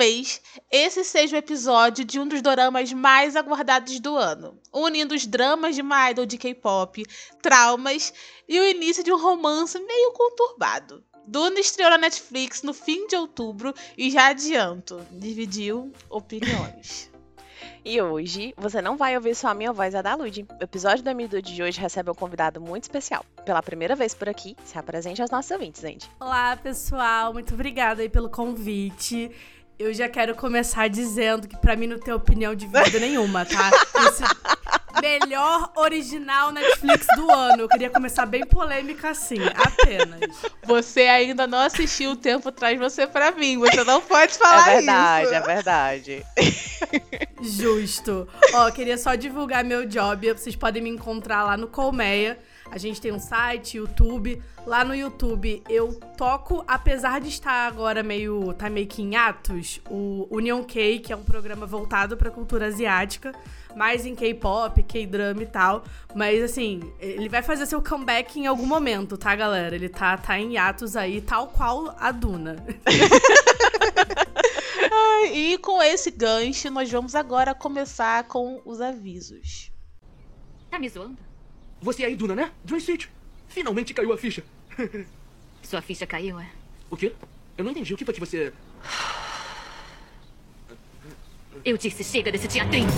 Talvez esse seja o episódio de um dos doramas mais aguardados do ano, unindo os dramas de uma idol de K-pop, traumas e o início de um romance meio conturbado. Duna estreou na Netflix no fim de outubro e já adianto, dividiu opiniões. E hoje você não vai ouvir só a minha voz, a da Lud. O episódio da Midu de hoje recebe um convidado muito especial. Pela primeira vez por aqui, se apresente aos nossos ouvintes, gente. Olá, pessoal. Muito obrigada aí pelo convite. Eu já quero começar dizendo que pra mim não tem opinião de vida nenhuma, tá? Esse melhor original Netflix do ano. Eu queria começar bem polêmica assim, apenas. Você ainda não assistiu o tempo traz você pra mim, você não pode falar é verdade, isso. é verdade. Justo. Ó, queria só divulgar meu job. Vocês podem me encontrar lá no Colmeia. A gente tem um site, YouTube. Lá no YouTube eu toco, apesar de estar agora meio. tá meio que em atos, o Union K, que é um programa voltado pra cultura asiática. Mais em K-pop, K-drama e tal. Mas assim, ele vai fazer seu comeback em algum momento, tá, galera? Ele tá, tá em atos aí, tal qual a Duna. E com esse gancho, nós vamos agora começar com os avisos. Tá me zoando? Você é a Iduna, né? Joy Street. Finalmente caiu a ficha. Sua ficha caiu, é? O quê? Eu não entendi. O que foi que você... Eu disse chega desse teatrinho.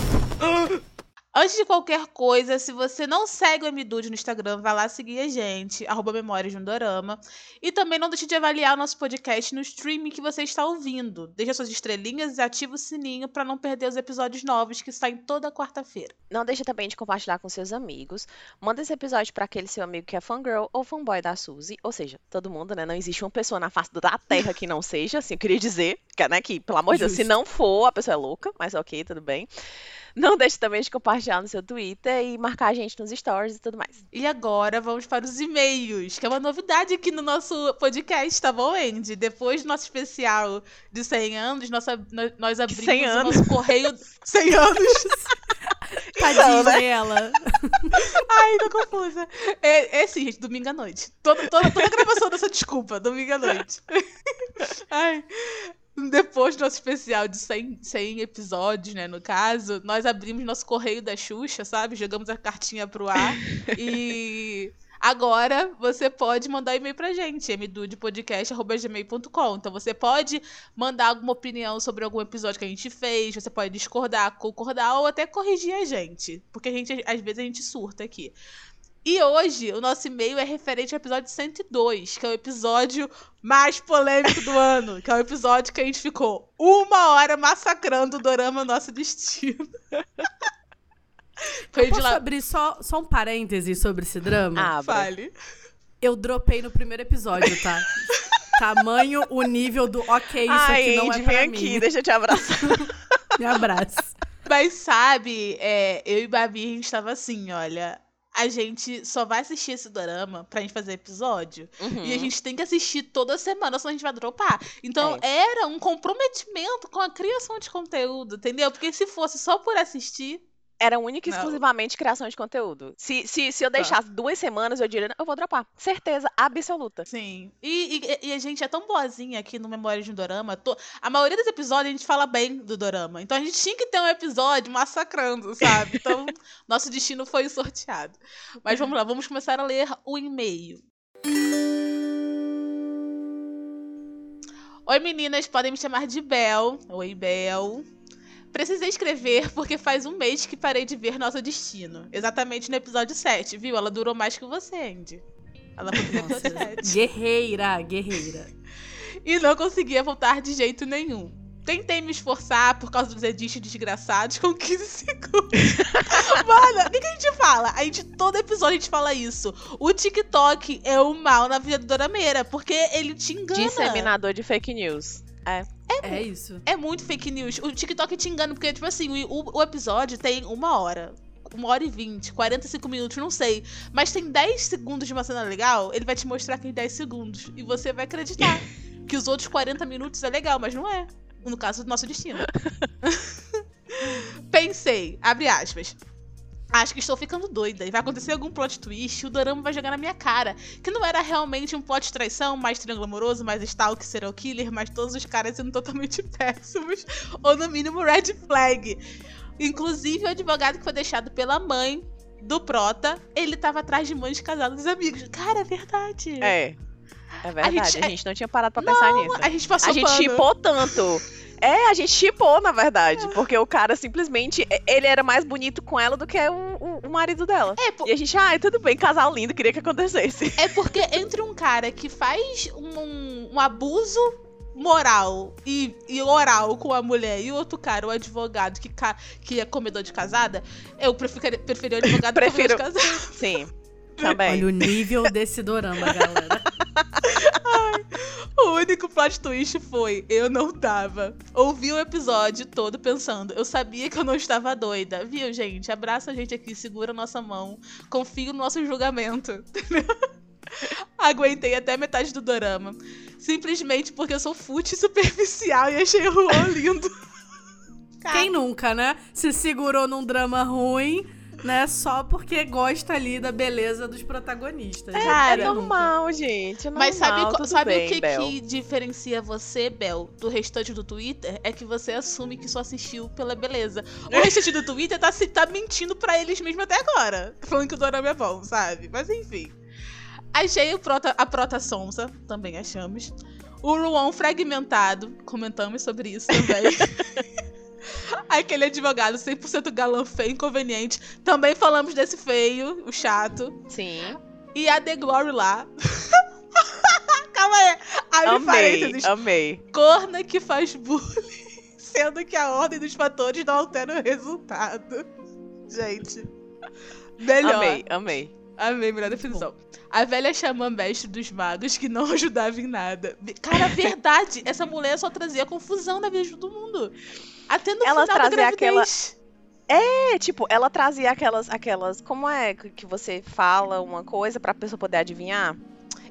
Antes de qualquer coisa, se você não segue o MDude no Instagram, vai lá seguir a gente, arroba Memórias de um Dorama. E também não deixe de avaliar o nosso podcast no streaming que você está ouvindo. Deixa suas estrelinhas e ativa o sininho para não perder os episódios novos que saem toda quarta-feira. Não deixa também de compartilhar com seus amigos. Manda esse episódio pra aquele seu amigo que é fangirl ou fanboy da Suzy. Ou seja, todo mundo, né? Não existe uma pessoa na face da terra que não seja, assim, eu queria dizer. Que, né, que pelo amor de Deus, se não for, a pessoa é louca, mas ok, tudo bem. Não deixe também de compartilhar no seu Twitter e marcar a gente nos stories e tudo mais. E agora vamos para os e-mails, que é uma novidade aqui no nosso podcast, tá bom, Andy? Depois do nosso especial de 100 anos, nossa, nós, abrimos 100 o anos? nosso correio... 100 anos! Tadinha né? ela. Ai, tô confusa. É, é sim, gente, domingo à noite. Toda, toda, toda gravação dessa desculpa, domingo à noite. Ai. Depois do nosso especial de 100, 100 episódios, né, no caso, nós abrimos nosso correio da Xuxa, sabe? Jogamos a cartinha pro ar. e agora você pode mandar e-mail pra gente, mdudepodcast.gmail.com. Então você pode mandar alguma opinião sobre algum episódio que a gente fez, você pode discordar, concordar ou até corrigir a gente. Porque a gente, às vezes, a gente surta aqui. E hoje, o nosso e-mail é referente ao episódio 102, que é o episódio mais polêmico do ano. Que é o episódio que a gente ficou uma hora massacrando o Dorama Nosso Destino. Foi de Posso lá. abrir só, só um parêntese sobre esse drama? Abra. Fale. Eu dropei no primeiro episódio, tá? Tamanho, o nível do ok, isso Ai, aqui não Andy, é pra vem mim. aqui, deixa eu te abraçar. Me abraço. Mas sabe, é, eu e Babi, a gente tava assim, olha. A gente só vai assistir esse dorama pra gente fazer episódio. Uhum. E a gente tem que assistir toda semana, senão a gente vai dropar. Então era um comprometimento com a criação de conteúdo, entendeu? Porque se fosse só por assistir. Era única e exclusivamente criação de conteúdo. Se, se, se eu Tá. deixasse duas semanas, eu diria, eu vou dropar. Certeza absoluta. Sim. E, e- e a gente é tão boazinha aqui no Memória de um Dorama. to- A maioria dos episódios a gente fala bem do Dorama. Então a gente tinha que ter um episódio massacrando, sabe? Então nosso destino foi sorteado. Mas vamos lá, vamos começar a ler o e-mail. Oi meninas, podem me chamar de Bel. Oi, Bel. Precisei escrever porque faz um mês que parei de ver Nosso Destino. Exatamente no episódio 7, viu? Ela durou mais que você, Andy. Ela foi pro episódio 7. Guerreira, guerreira. E não conseguia voltar de jeito nenhum. Tentei me esforçar por causa dos edits desgraçados com 15 segundos. Mano, o que, que a gente fala? A gente, todo episódio a gente fala isso. O TikTok é o mal na vida do Dorameira, porque ele te engana. Disseminador de fake news. É. É É isso. É muito fake news. O TikTok te engana, porque, tipo assim, o, o episódio tem uma hora. Uma hora e vinte, 45 minutos, não sei. Mas tem 10 segundos de uma cena legal, ele vai te mostrar aqueles 10 segundos. E você vai acreditar que os outros 40 minutos é legal, mas não é. No caso do nosso destino. Pensei, abre aspas. Acho que estou ficando doida e vai acontecer algum plot twist e o Dorama vai jogar na minha cara. Que não era realmente um plot de traição, mais triângulo amoroso, mais stalk, serial killer, mas todos os caras sendo totalmente péssimos. Ou no mínimo red flag. Inclusive o advogado que foi deixado pela mãe do Prota, ele tava atrás de mães casadas dos amigos. Cara, é verdade. É. É verdade, a gente- gente, não tinha parado pra pensar nisso. A gente passou A gente pano. chipou tanto. É, a gente chipou, na verdade. Porque o cara simplesmente. Ele era mais bonito com ela do que o, o- o marido dela. É, po- E a gente, ai, tudo bem, casal lindo, queria que acontecesse. É porque entre um cara que faz um, um- um abuso moral e, e oral com a mulher e outro cara, o advogado que, que é comedor de casada, eu preferi, preferi o advogado Prefiro. comedor de casada. Sim. Também. Olha o nível desse dorama, galera. O único plot twist foi eu não tava. Ouvi o episódio todo pensando, eu sabia que eu não estava doida. Viu, gente? Abraça a gente aqui, segura a nossa mão, confio no nosso julgamento. Entendeu? Aguentei até metade do dorama. Simplesmente porque eu sou fute superficial e achei o Juan lindo. Quem nunca, né? Se segurou num drama ruim, né? Só porque gosta ali da beleza dos protagonistas. É, Cara, é normal, gente. É normal, Mas sabe, sabe bem, o que, Bel. que diferencia você, Bel, do restante do Twitter? É que você assume que só assistiu pela beleza. O restante do Twitter tá, se- tá mentindo pra eles mesmo até agora. Falando que o Dorama é bom, sabe? Mas enfim. Achei o prota, a Prota Sonsa, também achamos. O Ruon fragmentado, comentamos sobre isso também. Aquele advogado 100% galã feio, inconveniente. Também falamos desse feio, o chato. Sim. E a The Glory lá. Calma aí. Abre Amei, parênteses. amei. Corna que faz bullying, sendo que a ordem dos fatores não altera o resultado. Gente. Melhor. Amei, amei. Amei, melhor definição. A velha xamã mestre dos magos que não ajudava em nada. Cara, verdade. Essa mulher só trazia confusão na vida de todo mundo. Até no Ela final trazia aquela-. É, tipo, ela trazia aquelas, aquelas. Como é que você fala uma coisa pra pessoa poder adivinhar?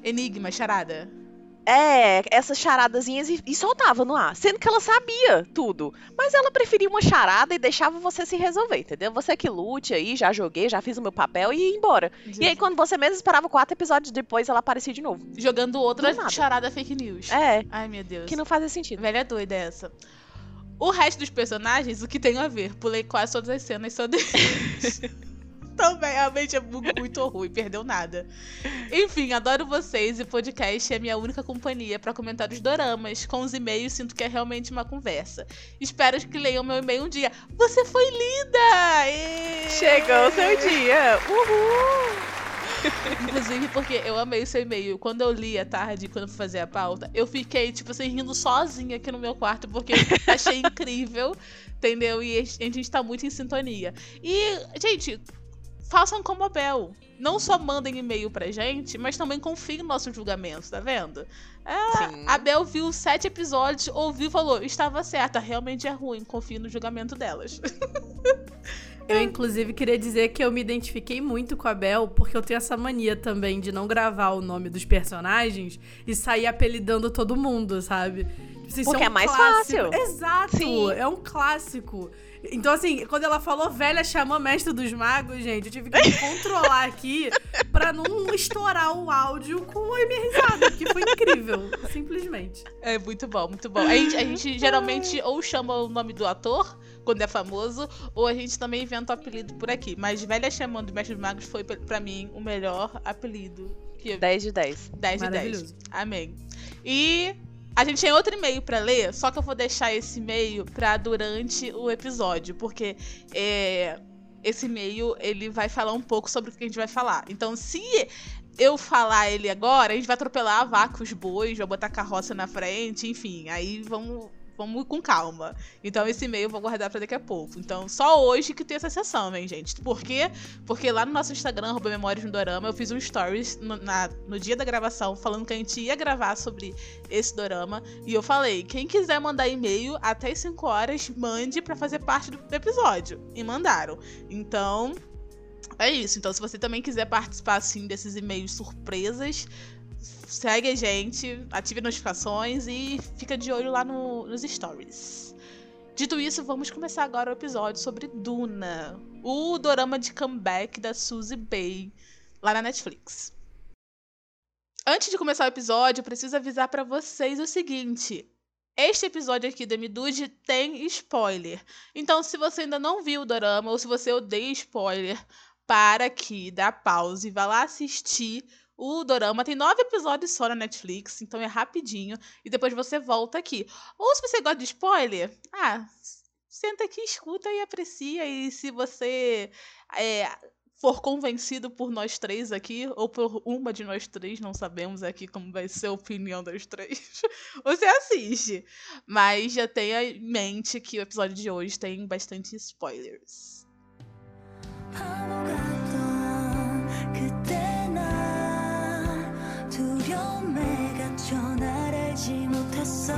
Enigma, charada. É, essas charadazinhas e, e soltava no ar. Sendo que ela sabia tudo. Mas ela preferia uma charada e deixava você se resolver, entendeu? Você que lute aí, já joguei, já fiz o meu papel e ia embora. E aí, quando você mesmo esperava quatro episódios depois, ela aparecia de novo. Jogando outra charada fake news. É, Ai, meu Deus. que não fazia sentido. Velha doida essa. O resto dos personagens, o que tem a ver? Pulei quase todas as cenas só deles. Também, realmente é mu- muito ruim, perdeu nada. Enfim, adoro vocês e o podcast é minha única companhia pra comentar os doramas. Com os e-mails, sinto que é realmente uma conversa. Espero que leiam meu e-mail um dia. Você foi linda! Ê! Chegou o seu dia! Uhul! Inclusive, porque eu amei o seu e-mail. Quando eu li à tarde, quando eu fui fazer a pauta, eu fiquei, tipo assim, rindo sozinha aqui no meu quarto, porque eu achei incrível, entendeu? E a gente tá muito em sintonia. E, gente, façam como a Bel. Não só mandem e-mail pra gente, mas também confiem no nosso julgamento, tá vendo? Sim. a Bel viu sete episódios, ouviu e falou: estava certa, realmente é ruim, confio no julgamento delas. Eu, inclusive, queria dizer que eu me identifiquei muito com a Bel, porque eu tenho essa mania também de não gravar o nome dos personagens e sair apelidando todo mundo, sabe? Tipo, assim, Porque um é mais clássico. fácil. Exato! Sim. É um clássico. Então, assim, quando ela falou velha xamã mestre dos magos, gente, eu tive que me controlar aqui pra não estourar o áudio com a minha risada, que foi incrível, simplesmente. É muito bom, muito bom. A gente, a gente geralmente ou chama o nome do ator, quando é famoso, ou a gente também inventa o apelido por aqui. Mas Velha Chamando do Mestre dos Magos foi, pra- pra mim, o melhor apelido. Que eu... 10 de 10. 10 de 10. Maravilhoso. Amém. E a gente tem outro e-mail pra ler, só que eu vou deixar esse e-mail pra durante o episódio, porque é, esse e-mail ele vai falar um pouco sobre o que a gente vai falar. Então, se eu falar ele agora, a gente vai atropelar a vaca, os bois, vai botar carroça na frente, enfim, aí vamos vamos com calma. Então esse e-mail eu vou guardar pra daqui a pouco. Então só hoje que tem essa sessão, hein, gente? Por quê? Porque lá no nosso Instagram, arroba Memórias no Dorama, eu fiz um stories no, na- no dia da gravação falando que a gente ia gravar sobre esse dorama. E eu falei, quem quiser mandar e-mail até as 5 horas, mande pra fazer parte do episódio. E mandaram. Então, é isso. Então, se você também quiser participar assim desses e-mails surpresas, segue a gente, ative notificações e fica de olho lá no- nos stories. Dito isso, vamos começar agora o episódio sobre Duna, o dorama de comeback da Suzy Bay, lá na Netflix. Antes de começar o episódio, preciso avisar pra vocês o seguinte: este episódio aqui do Midude tem spoiler. Então, se você ainda não viu o dorama ou se você odeia spoiler, para aqui, dá pause e vá lá assistir o dorama. Tem nove episódios só na Netflix, então é rapidinho. E depois você volta aqui. Ou se você gosta de spoiler, ah, senta aqui, escuta e aprecia. E se você é, for convencido por nós três aqui, ou por uma de nós três, não sabemos aqui como vai ser a opinião das três, você assiste. Mas já tenha em mente que o episódio de hoje tem bastante spoilers. 알지 못했어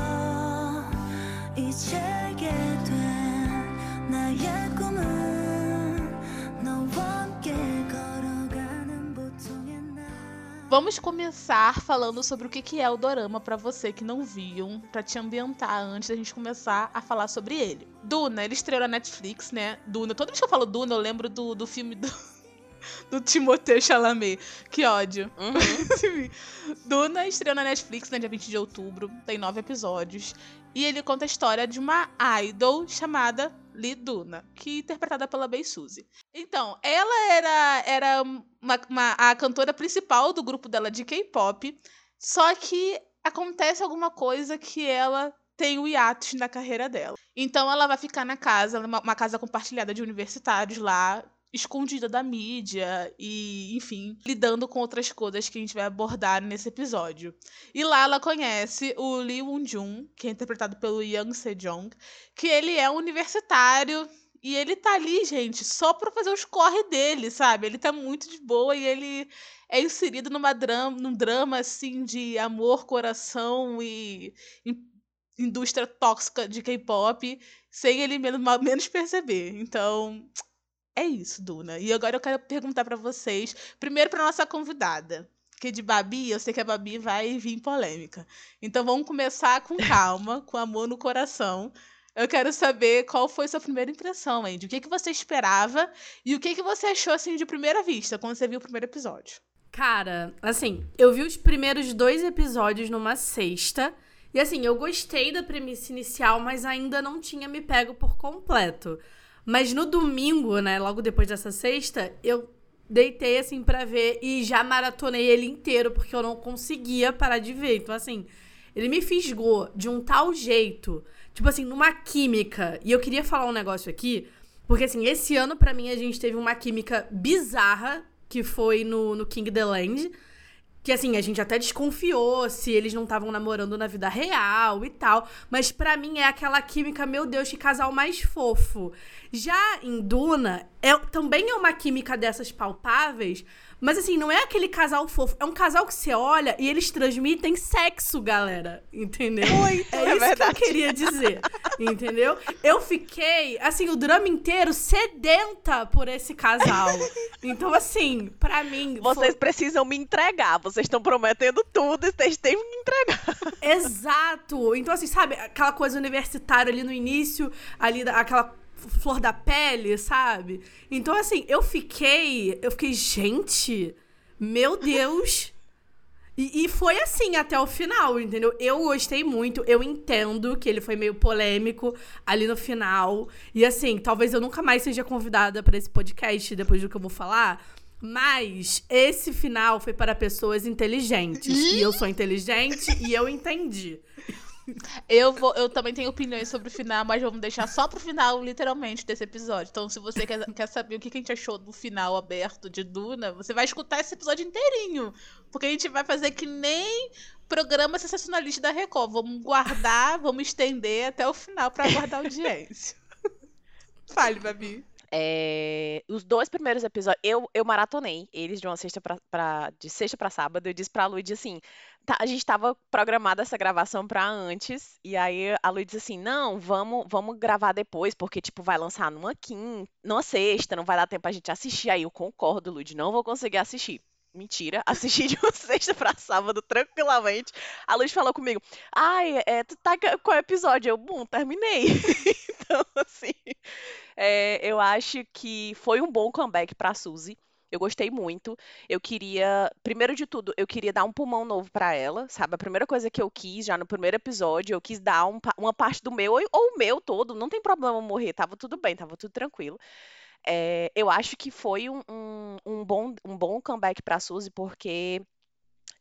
이제 알게 된 나의 꿈은 너와 함께 걸어가는 보통의 날 Vamos começar falando sobre o que que é o dorama pra você que não viam, pra te ambientar antes da gente começar a falar sobre ele. Duna, ele estreou na Netflix, né? Duna, toda vez que eu falo Duna, eu lembro do, do filme do, do Timothée Chalamet. Que ódio. Uhum. Duna estreou na Netflix no dia 20 de outubro, tem nove episódios. E ele conta a história de uma idol chamada Lee Duna, que é interpretada pela Bei Suzy. Então, ela era, era uma- uma- a cantora principal do grupo dela de K-pop, só que acontece alguma coisa que ela tem o hiatus na carreira dela. Então ela vai ficar na casa, uma, uma casa compartilhada de universitários lá, escondida da mídia e, enfim, lidando com outras coisas que a gente vai abordar nesse episódio. E lá ela conhece o Lee Won-jun, que é interpretado pelo Yang Se-jong, que ele é um universitário e ele tá ali, gente, só pra fazer os corre dele, sabe? Ele tá muito de boa e ele é inserido numa drama, num drama assim de amor, coração e in- indústria tóxica de K-pop, sem ele menos, menos perceber. Então, é isso, Duna. E agora eu quero perguntar pra vocês, primeiro pra nossa convidada, que de Babi, eu sei que a Babi vai vir polêmica. Então vamos começar com calma, com amor no coração. Eu quero saber qual foi sua primeira impressão, Andy. O que, que você esperava e o que, que você achou assim de primeira vista quando você viu o primeiro episódio? Cara, assim, eu vi os primeiros dois episódios numa sexta. E assim, eu gostei da premissa inicial, mas ainda não tinha me pego por completo. Mas no domingo, né, logo depois dessa sexta, eu deitei assim pra ver e já maratonei ele inteiro, porque eu não conseguia parar de ver. Então, assim, ele me fisgou de um tal jeito, tipo assim, numa química. E eu queria falar um negócio aqui, porque assim, esse ano pra mim a gente teve uma química bizarra, que foi no, no King the Land. Que assim, a gente até desconfiou se eles não estavam namorando na vida real e tal. Mas pra mim é aquela química, meu Deus, que casal mais fofo. Já em Duna, é, também é uma química dessas palpáveis. Mas assim, não é aquele casal fofo. É um casal que você olha e eles transmitem sexo, galera. Entendeu? Muito, é, é isso verdade. que eu queria dizer. Entendeu? Eu fiquei, assim, o drama inteiro sedenta por esse casal. Então, assim, pra mim. foi- Vocês precisam me entregar. Vocês estão prometendo tudo e vocês têm que me entregar. Exato! Então, assim, sabe, aquela coisa universitária ali no início, ali, aquela flor da pele, sabe? Então, assim, eu fiquei. Eu fiquei, gente, meu Deus! E, e foi assim até o final, entendeu? Eu gostei muito, eu entendo que ele foi meio polêmico ali no final. E assim, talvez eu nunca mais seja convidada pra esse podcast depois do que eu vou falar. Mas esse final foi para pessoas inteligentes. E eu sou inteligente e eu entendi. Eu, vou, eu também tenho opiniões sobre o final, mas vamos deixar só pro final, literalmente, desse episódio. Então, se você quer, quer saber o que a gente achou do final aberto de Duna, você vai escutar esse episódio inteirinho. Porque a gente vai fazer que nem programa sensacionalista da Record. Vamos guardar, vamos estender até o final pra guardar audiência. Fale, Babi. É, os dois primeiros episódios, eu, eu maratonei eles de uma sexta pra, pra- de sexta pra sábado. Eu disse pra Luíde assim: tá, a gente tava programada essa gravação pra antes, e aí a Luíde disse assim: não, vamos, vamos gravar depois, porque, tipo, vai lançar numa quinta, numa sexta, não vai dar tempo pra gente assistir. Aí eu concordo, Luíde, não vou conseguir assistir. Mentira, assisti de uma sexta pra sábado tranquilamente. A Luíde falou comigo: ai, é, tu tá com qual episódio? Eu, bom, terminei. assim. É, eu acho que foi um bom comeback pra Suzy. Eu gostei muito. Eu queria, primeiro de tudo, eu queria dar um pulmão novo pra ela, sabe? A primeira coisa que eu quis, já no primeiro episódio, eu quis dar um uma parte do meu, ou o meu todo, não tem problema morrer, tava tudo bem, tava tudo tranquilo. É, eu acho que foi um, um, um bom, um bom comeback pra Suzy, porque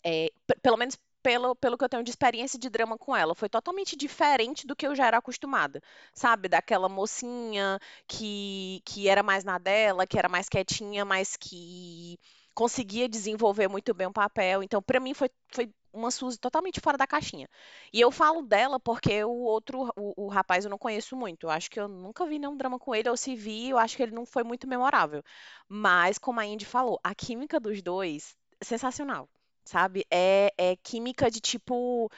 é, pelo menos pelo, pelo que eu tenho de experiência de drama com ela, foi totalmente diferente do que eu já era acostumada, sabe? Daquela mocinha que, que era mais na dela, que era mais quietinha, mas que conseguia desenvolver muito bem o papel. Então, pra mim, foi, foi uma Suzy totalmente fora da caixinha. E eu falo dela porque o outro, o, o rapaz, eu não conheço muito. Eu acho que eu nunca vi nenhum drama com ele, ou se vi, eu acho que ele não foi muito memorável. Mas, como a Indy falou, a química dos dois, sensacional sabe? É, é química de tipo.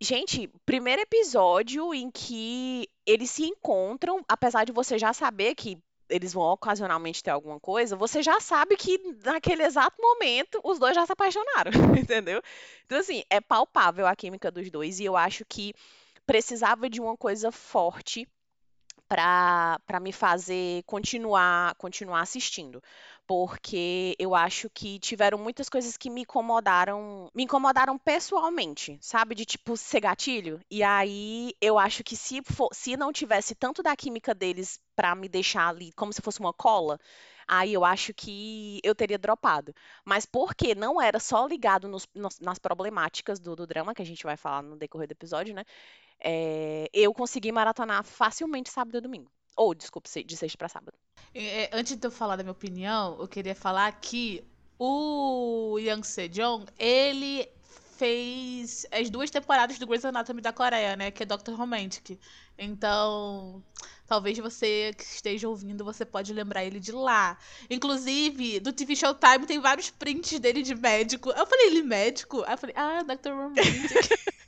Gente, primeiro episódio em que eles se encontram, apesar de você já saber que eles vão ocasionalmente ter alguma coisa, você já sabe que naquele exato momento os dois já se apaixonaram, entendeu? Então, assim, é palpável a química dos dois e eu acho que precisava de uma coisa forte para me fazer continuar continuar assistindo, porque eu acho que tiveram muitas coisas que me incomodaram, me incomodaram pessoalmente, sabe, de tipo ser gatilho. E aí eu acho que se for, se não tivesse tanto da química deles para me deixar ali como se fosse uma cola, aí eu acho que eu teria dropado. Mas porque não era só ligado nos- nas problemáticas do, do drama que a gente vai falar no decorrer do episódio, né? É, eu consegui maratonar facilmente sábado e domingo. Ou, desculpa, de sexta pra sábado. É, antes de eu falar da minha opinião, eu queria falar que o Yang Sejong, ele fez as duas temporadas do Grey's Anatomy da Coreia, né? Que é Dr. Romantic. Então, talvez você que esteja ouvindo, você pode lembrar ele de lá. Inclusive, do TV Showtime tem vários prints dele de médico. Eu falei, ele médico? Aí eu falei, ah, Dr. Romantic.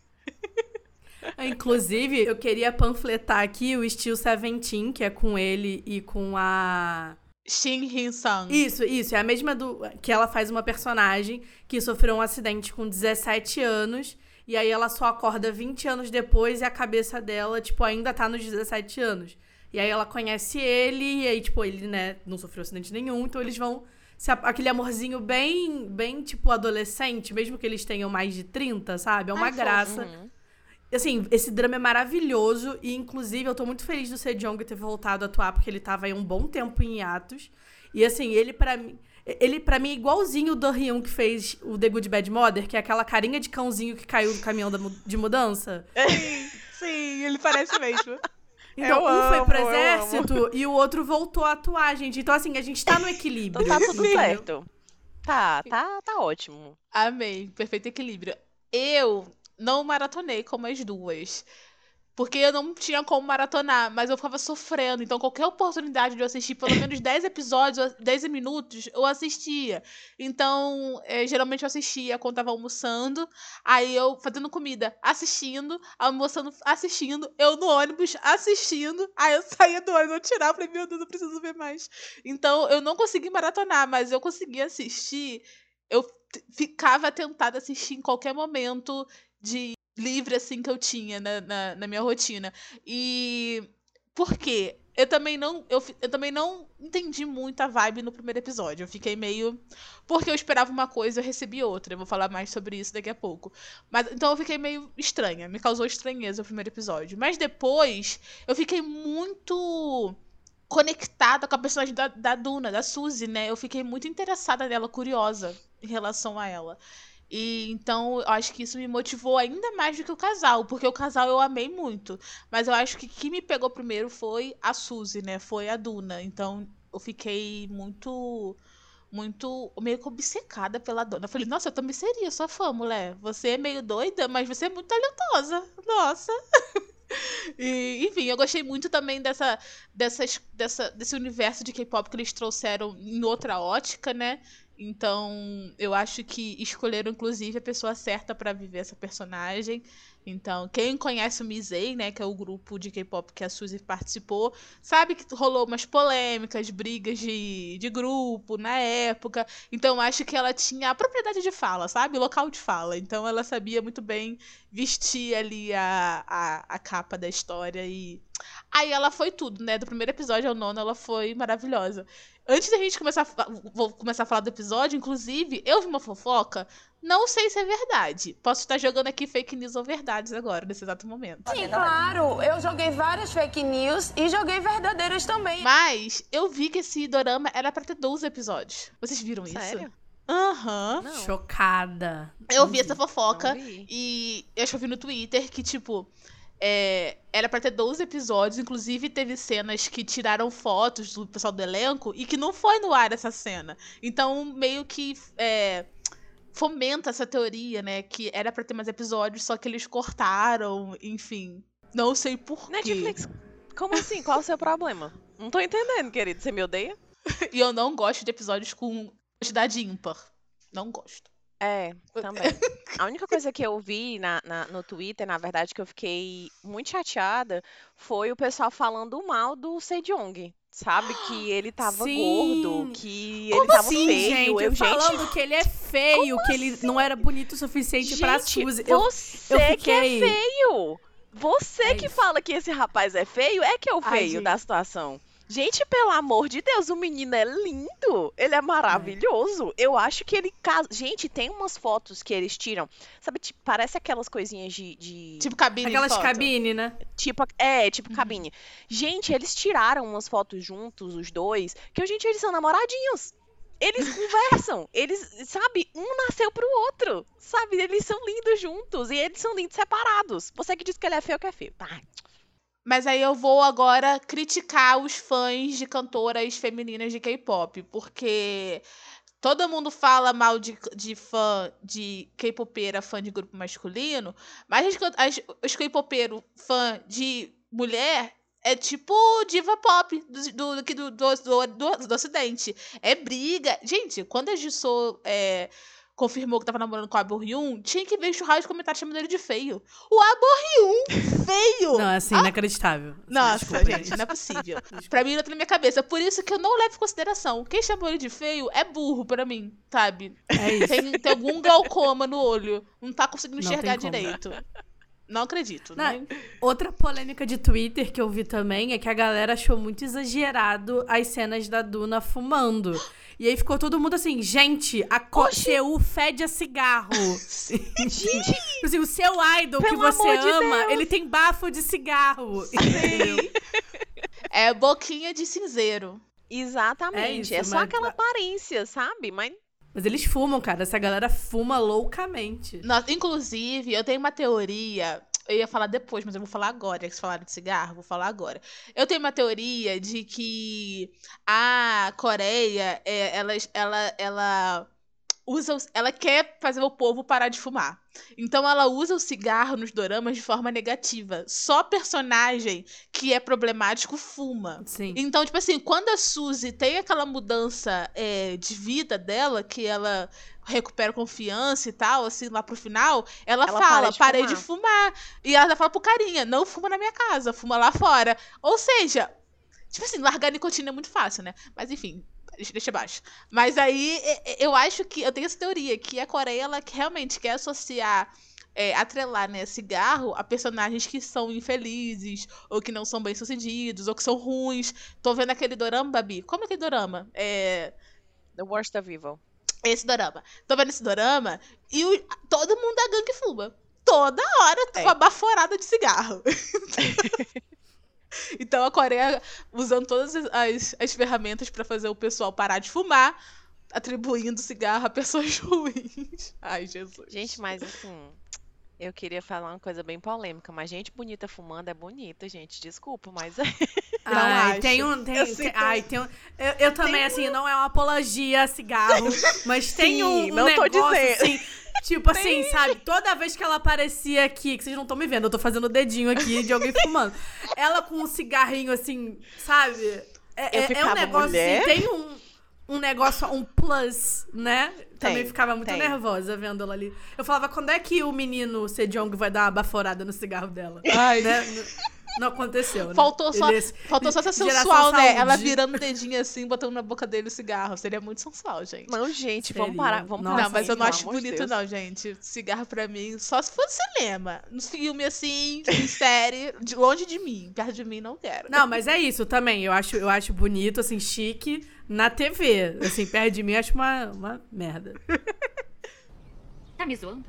Inclusive, eu queria panfletar aqui o Steel Seventeen, que é com ele e com a. Shin Hyun-sung. Isso, isso. É a mesma do. Que ela faz uma personagem que sofreu um acidente com 17 anos. E aí ela só acorda 20 anos depois e a cabeça dela, tipo, ainda tá nos 17 anos. E aí ela conhece ele, e aí, tipo, ele, né, não sofreu acidente nenhum, então eles vão. se aquele amorzinho bem, bem, tipo, adolescente, mesmo que eles tenham mais de 30, sabe? É uma Ai, graça. Uhum. Assim, esse drama é maravilhoso e, inclusive, eu tô muito feliz do Sejong ter voltado a atuar, porque ele tava aí um bom tempo em hiatos. E, assim, ele pra mim... Ele, pra mim, é igualzinho o Do Hyun que fez o The Good Bad Mother, que é aquela carinha de cãozinho que caiu do caminhão da de mudança. Sim, ele parece mesmo. Então, Eu um foi pro amo, exército e o outro voltou a atuar, gente. Então, assim, a gente tá no equilíbrio. Então tá tudo entendeu? certo. Tá, tá, tá ótimo. Amei, perfeito equilíbrio. Eu não maratonei como as duas. Porque eu não tinha como maratonar, mas eu ficava sofrendo. Então, qualquer oportunidade de eu assistir pelo menos 10 episódios, 10 minutos, eu assistia. Então, eh, geralmente eu assistia quando tava almoçando, aí eu fazendo comida, assistindo, almoçando, assistindo, eu no ônibus assistindo, aí eu saía do ônibus, eu tirava, falei, meu Deus, eu preciso ver mais. Então, eu não consegui maratonar, mas eu consegui assistir eu ficava tentada a assistir em qualquer momento de livre assim que eu tinha na, na, na minha rotina. E por quê? Eu também não eu, eu também não entendi muito a vibe no primeiro episódio. Eu fiquei meio porque eu esperava uma coisa eu recebi outra. Eu vou falar mais sobre isso daqui a pouco. Mas então eu fiquei meio estranha, me causou estranheza o primeiro episódio. Mas depois eu fiquei muito conectada com a personagem da, da Duna, da Suzy, né? Eu fiquei muito interessada nela, curiosa em relação a ela. E então eu acho que isso me motivou ainda mais do que o casal, porque o casal eu amei muito. Mas eu acho que quem me pegou primeiro foi a Suzy, né? Foi a Duna. Então eu fiquei muito muito meio que obcecada pela dona. Eu falei, nossa, eu também seria sua fã, mulher. Você é meio doida, mas você é muito talentosa. Nossa. E, enfim, eu gostei muito também dessa, dessas, dessa, desse universo de K-pop que eles trouxeram em outra ótica, né? Então, eu acho que escolheram, inclusive, a pessoa certa para viver essa personagem. Então, quem conhece o Misei, né, que é o grupo de K-pop que a Suzy participou, sabe que rolou umas polêmicas, brigas de, de grupo na época. Então, acho que ela tinha a propriedade de fala, sabe? O local de fala. Então, ela sabia muito bem vestir ali a, a, a capa da história e. Aí ela foi tudo, né? Do primeiro episódio ao nono, ela foi maravilhosa. Antes da gente começar a, vou começar a falar do episódio, inclusive, eu vi uma fofoca. Não sei se é verdade. Posso estar jogando aqui fake news ou verdades agora, nesse exato momento. Sim, claro. Eu joguei várias fake news e joguei verdadeiras também. Mas eu vi que esse dorama era pra ter 12 episódios. Vocês viram isso? Sério? Aham. Não. Chocada. Eu vi essa fofoca vi. e eu acho que eu vi no Twitter que, tipo, é, era pra ter 12 episódios. Inclusive, teve cenas que tiraram fotos do pessoal do elenco e que não foi no ar essa cena. Então, meio que é, fomenta essa teoria, né? Que era pra ter mais episódios, só que eles cortaram, enfim. Não sei por quê. Netflix, como assim? Qual é o seu problema? Não tô entendendo, querido. Você me odeia? E eu não gosto de episódios com quantidade ímpar. Não gosto. É, também. A única coisa que eu vi na, na- no Twitter, na verdade, que eu fiquei muito chateada, foi o pessoal falando mal do Sejong. Sabe? Que ele tava Sim. gordo, que Como ele tava assim, feio. gente? eu, gente, falando que ele é feio, que ele não era bonito o suficiente pra gente, Suzy. Eu, você que é fiquei- feio! Você É que isso. fala que esse rapaz é feio, é que é o Ai, feio gente. da situação. Gente, pelo amor de Deus, o menino é lindo. Ele é maravilhoso. Eu acho que ele casa. Gente, tem umas fotos que eles tiram. Sabe, tipo, parece aquelas coisinhas de. de- Tipo cabine Aquelas de cabine, né? Tipo, é, Uhum. tipo cabine. Gente, eles tiraram umas fotos juntos, os dois, que, gente, eles são namoradinhos. Eles conversam, eles, sabe, um nasceu pro outro, sabe? Eles são lindos juntos e eles são lindos separados. Você que diz que ele é feio, que é feio. Tá. Mas aí eu vou agora criticar os fãs de cantoras femininas de K-pop, porque todo mundo fala mal de, de fã de K-popeira, fã de grupo masculino, mas as, as, os K-popeiros fã de mulher é tipo diva pop do, do, aqui do, do, do, do, do ocidente. É briga. Gente, quando a Jisoo é, confirmou que tava namorando com o Abor Hyun, tinha que ver churrasco de comentários chamando ele de feio. O Abor Hyun, feio! Não, é assim, inacreditável. Assim, Nossa, desculpa, gente, não é possível. pra mim não tá na minha cabeça. Por isso que eu não levo em consideração. Quem chamou ele de feio é burro pra mim, sabe? É isso. Tem, tem algum glaucoma no olho. Não tá conseguindo Não enxergar como. direito. Não acredito. Não, nem- Outra polêmica de Twitter que eu vi também é que a galera achou muito exagerado as cenas da Duna fumando. E aí ficou todo mundo assim, gente, a Co- Seu fede a cigarro. Gente, Tipo assim, o seu idol que Pelo você amor de ama, Deus. ele tem bafo de cigarro. É boquinha de cinzeiro. exatamente. É, isso, só mas- aquela aparência, sabe? Mas Mas eles fumam, cara. Essa galera fuma loucamente. No- inclusive, eu tenho uma teoria. Eu ia falar depois, mas eu vou falar agora. Já que vocês falaram de cigarro, vou falar agora. Eu tenho uma teoria de que a Coreia, é, ela, ela, ela usa, ela quer fazer o povo parar de fumar. Então ela usa o cigarro nos doramas de forma negativa. Só personagem que é problemático fuma. Sim. Então, tipo assim, quando a Suzy tem aquela mudança é, de vida dela, que ela recupera confiança e tal, assim, lá pro final, ela, Ela fala, de parei fumar." de fumar. E ela fala pro carinha, não fuma na minha casa, fuma lá fora. Ou seja, tipo assim, largar a nicotina é muito fácil, né? Mas enfim, deixa, abaixo. Mas aí, eu acho que, eu tenho essa teoria, que a Coreia, ela realmente quer associar é, atrelar, né, cigarro a personagens que são infelizes, ou que não são bem-sucedidos, ou que são ruins. Tô vendo aquele dorama, Babi. Como é aquele dorama? É. The Worst of Evil. Esse dorama. Tô vendo esse dorama e o- todo mundo da gangue fuma. Toda hora com É. uma baforada de cigarro. então a Coreia, usando todas as, as, as ferramentas pra fazer o pessoal parar de fumar, atribuindo cigarro a pessoas ruins. Ai, Jesus. Gente, mas assim, eu queria falar uma coisa bem polêmica, mas gente bonita fumando é bonita, gente. Desculpa, mas. Não ai, acho. tem um. Tem, Eu tem- ai, tem um. Eu, eu também, assim, não é uma apologia a cigarro, mas tem Sim, um, um não tô negócio dizendo. assim. Tipo assim, sabe? Toda vez que ela aparecia aqui, que vocês não estão me vendo, eu tô fazendo o dedinho aqui de alguém fumando. Ela com um cigarrinho assim, sabe? É, é- é um negócio "Mulher?" assim, tem um, um negócio, um plus, né? Também Tem, ficava muito tem. nervosa vendo ela ali. Eu falava, quando é que o menino Sejong vai dar uma baforada no cigarro dela? Ai, Né? Não aconteceu, né? Faltou só, Ele- faltou só ser sensual, né? saúde. Ela virando o dedinho assim, botando na boca dele o cigarro. Seria muito sensual, gente. Não, gente, vamos Seria. parar. Vamos Nossa, não, mas eu não acho bonito, Deus. não, gente. Cigarro pra mim, só se for cinema. No filme, assim, em série, de, longe de mim. Perto de mim, não quero. Não, mas é isso também. Eu acho, eu acho bonito, assim, chique na TV. Assim, perto de mim, eu acho uma, uma merda. Tá me zoando?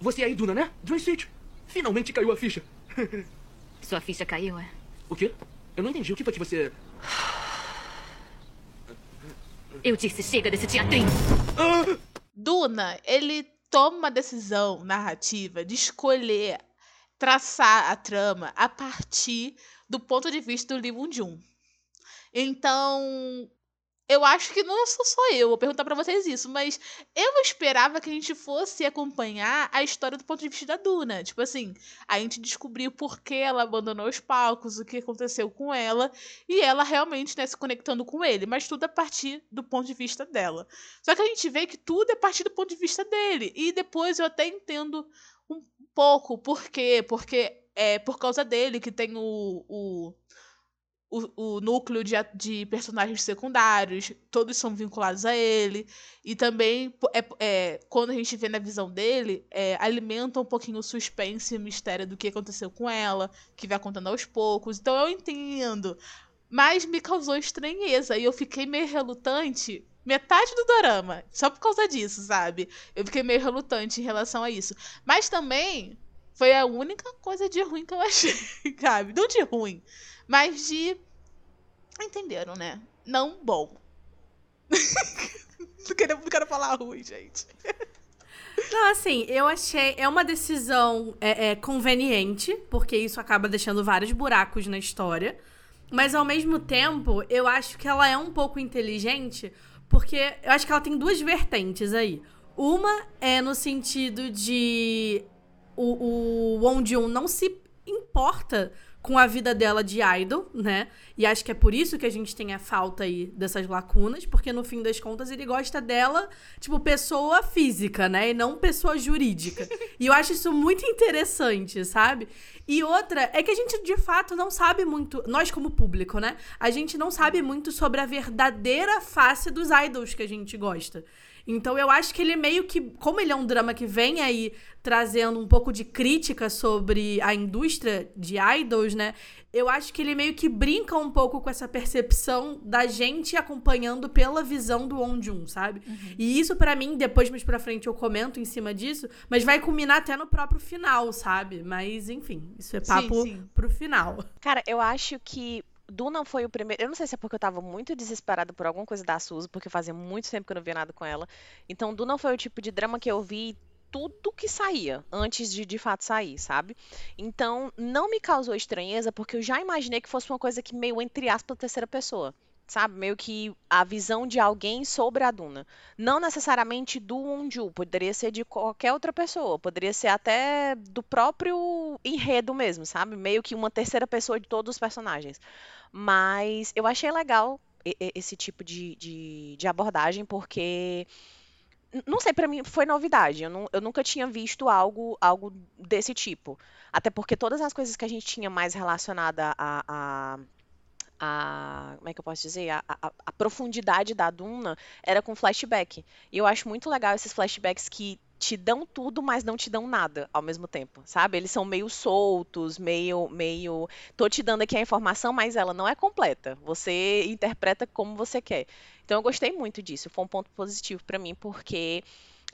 Você é a Iduna, né? Joy Street. Finalmente caiu a ficha. Sua ficha caiu, é? O quê? Eu não entendi. O que foi que você... Eu disse chega desse teatrinho. Duna, ele toma uma decisão narrativa de escolher traçar a trama a partir do ponto de vista do Lee Won-jun. Então, eu acho que não sou só eu, vou perguntar pra vocês isso, mas eu esperava que a gente fosse acompanhar a história do ponto de vista da Duna. Tipo assim, a gente descobriu por que ela abandonou os palcos, o que aconteceu com ela, e ela realmente né, se conectando com ele, mas tudo a partir do ponto de vista dela. Só que a gente vê que tudo é a partir do ponto de vista dele. E depois eu até entendo um pouco por quê. Porque é por causa dele que tem o, o, o, o núcleo de, de personagens secundários, todos são vinculados a ele. E também, é, é, quando a gente vê na visão dele, é, alimenta um pouquinho o suspense e o mistério do que aconteceu com ela, que vai contando aos poucos. Então eu entendo. Mas me causou estranheza e eu fiquei meio relutante. Metade do dorama, só por causa disso, sabe? Eu fiquei meio relutante em relação a isso. Mas também foi a única coisa de ruim que eu achei, sabe? Não de ruim, mas de. Entenderam, né? Não bom. não, quero, não quero falar ruim, gente. Não, assim, eu achei. É uma decisão é, é, conveniente, porque isso acaba deixando vários buracos na história. Mas ao mesmo tempo, eu acho que ela é um pouco inteligente, porque eu acho que ela tem duas vertentes aí. Uma é no sentido de o, o Won Jun não se importa com a vida dela de idol, né? E acho que é por isso que a gente tem a falta aí dessas lacunas, porque no fim das contas ele gosta dela, tipo, pessoa física, né? E não pessoa jurídica. e eu acho isso muito interessante, sabe? E outra é que a gente de fato não sabe muito, nós como público, né? A gente não sabe muito sobre a verdadeira face dos idols que a gente gosta. Então eu acho que ele meio que, como ele é um drama que vem aí trazendo um pouco de crítica sobre a indústria de idols, né? Eu acho que ele meio que brinca um pouco com essa percepção da gente acompanhando pela visão do On Jun, sabe? E isso pra mim, depois mais pra frente eu comento em cima disso, mas vai culminar até no próprio final, sabe? Mas enfim, isso é papo sim. pro final. Cara, eu acho que Duna foi o primeiro. Eu não sei se é porque eu tava muito desesperada por alguma coisa da Suzy, porque fazia muito tempo que eu não via nada com ela. Então, Duna foi o tipo de drama que eu vi tudo que saía antes de de fato sair, sabe? Então, não me causou estranheza, porque eu já imaginei que fosse uma coisa que meio entre aspas terceira pessoa. Sabe, meio que a visão de alguém sobre a Duna. Não necessariamente do Wonju, poderia ser de qualquer outra pessoa, poderia ser até do próprio enredo mesmo, sabe? Meio que uma terceira pessoa de todos os personagens. Mas eu achei legal esse tipo de, de, de abordagem, porque. Não sei, pra mim foi novidade. Eu, não- eu nunca tinha visto algo, algo desse tipo. Até porque todas as coisas que a gente tinha mais relacionada a, a, a- como é que eu posso dizer? A, a- a profundidade da Duna era com flashback. E eu acho muito legal esses flashbacks que te dão tudo, mas não te dão nada ao mesmo tempo, sabe? Eles são meio soltos, meio, meio. Tô te dando aqui a informação, mas ela não é completa. Você interpreta como você quer. Então eu gostei muito disso. Foi um ponto positivo pra mim, porque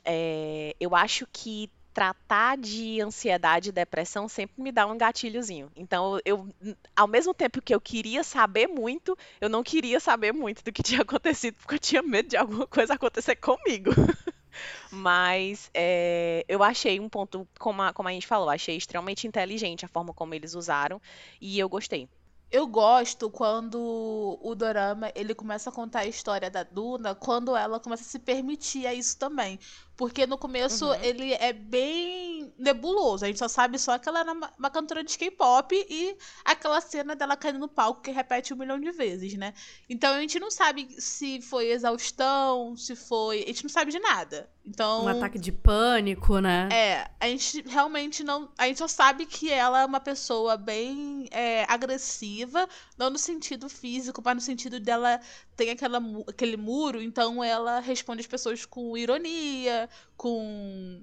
é, eu acho que tratar de ansiedade e depressão sempre me dá um gatilhozinho. Então, eu, ao mesmo tempo que eu queria saber muito, eu não queria saber muito do que tinha acontecido, porque eu tinha medo de alguma coisa acontecer comigo. Mas é, eu achei um ponto, como a, como a gente falou, achei extremamente inteligente a forma como eles usaram e eu gostei. Eu gosto quando o dorama ele começa a contar a história da Duna, quando ela começa a se permitir a isso também. Porque no começo Uhum. ele é bem nebuloso. A gente só sabe só que ela era uma, uma cantora de K-pop e aquela cena dela caindo no palco que repete um milhão de vezes, né? Então a gente não sabe se foi exaustão, se foi. A gente não sabe de nada. Então. Um ataque de pânico, né? É, a gente realmente não. A gente só sabe que ela é uma pessoa bem é, agressiva, não no sentido físico, mas no sentido dela tem aquela, aquele muro, então ela responde as pessoas com ironia, com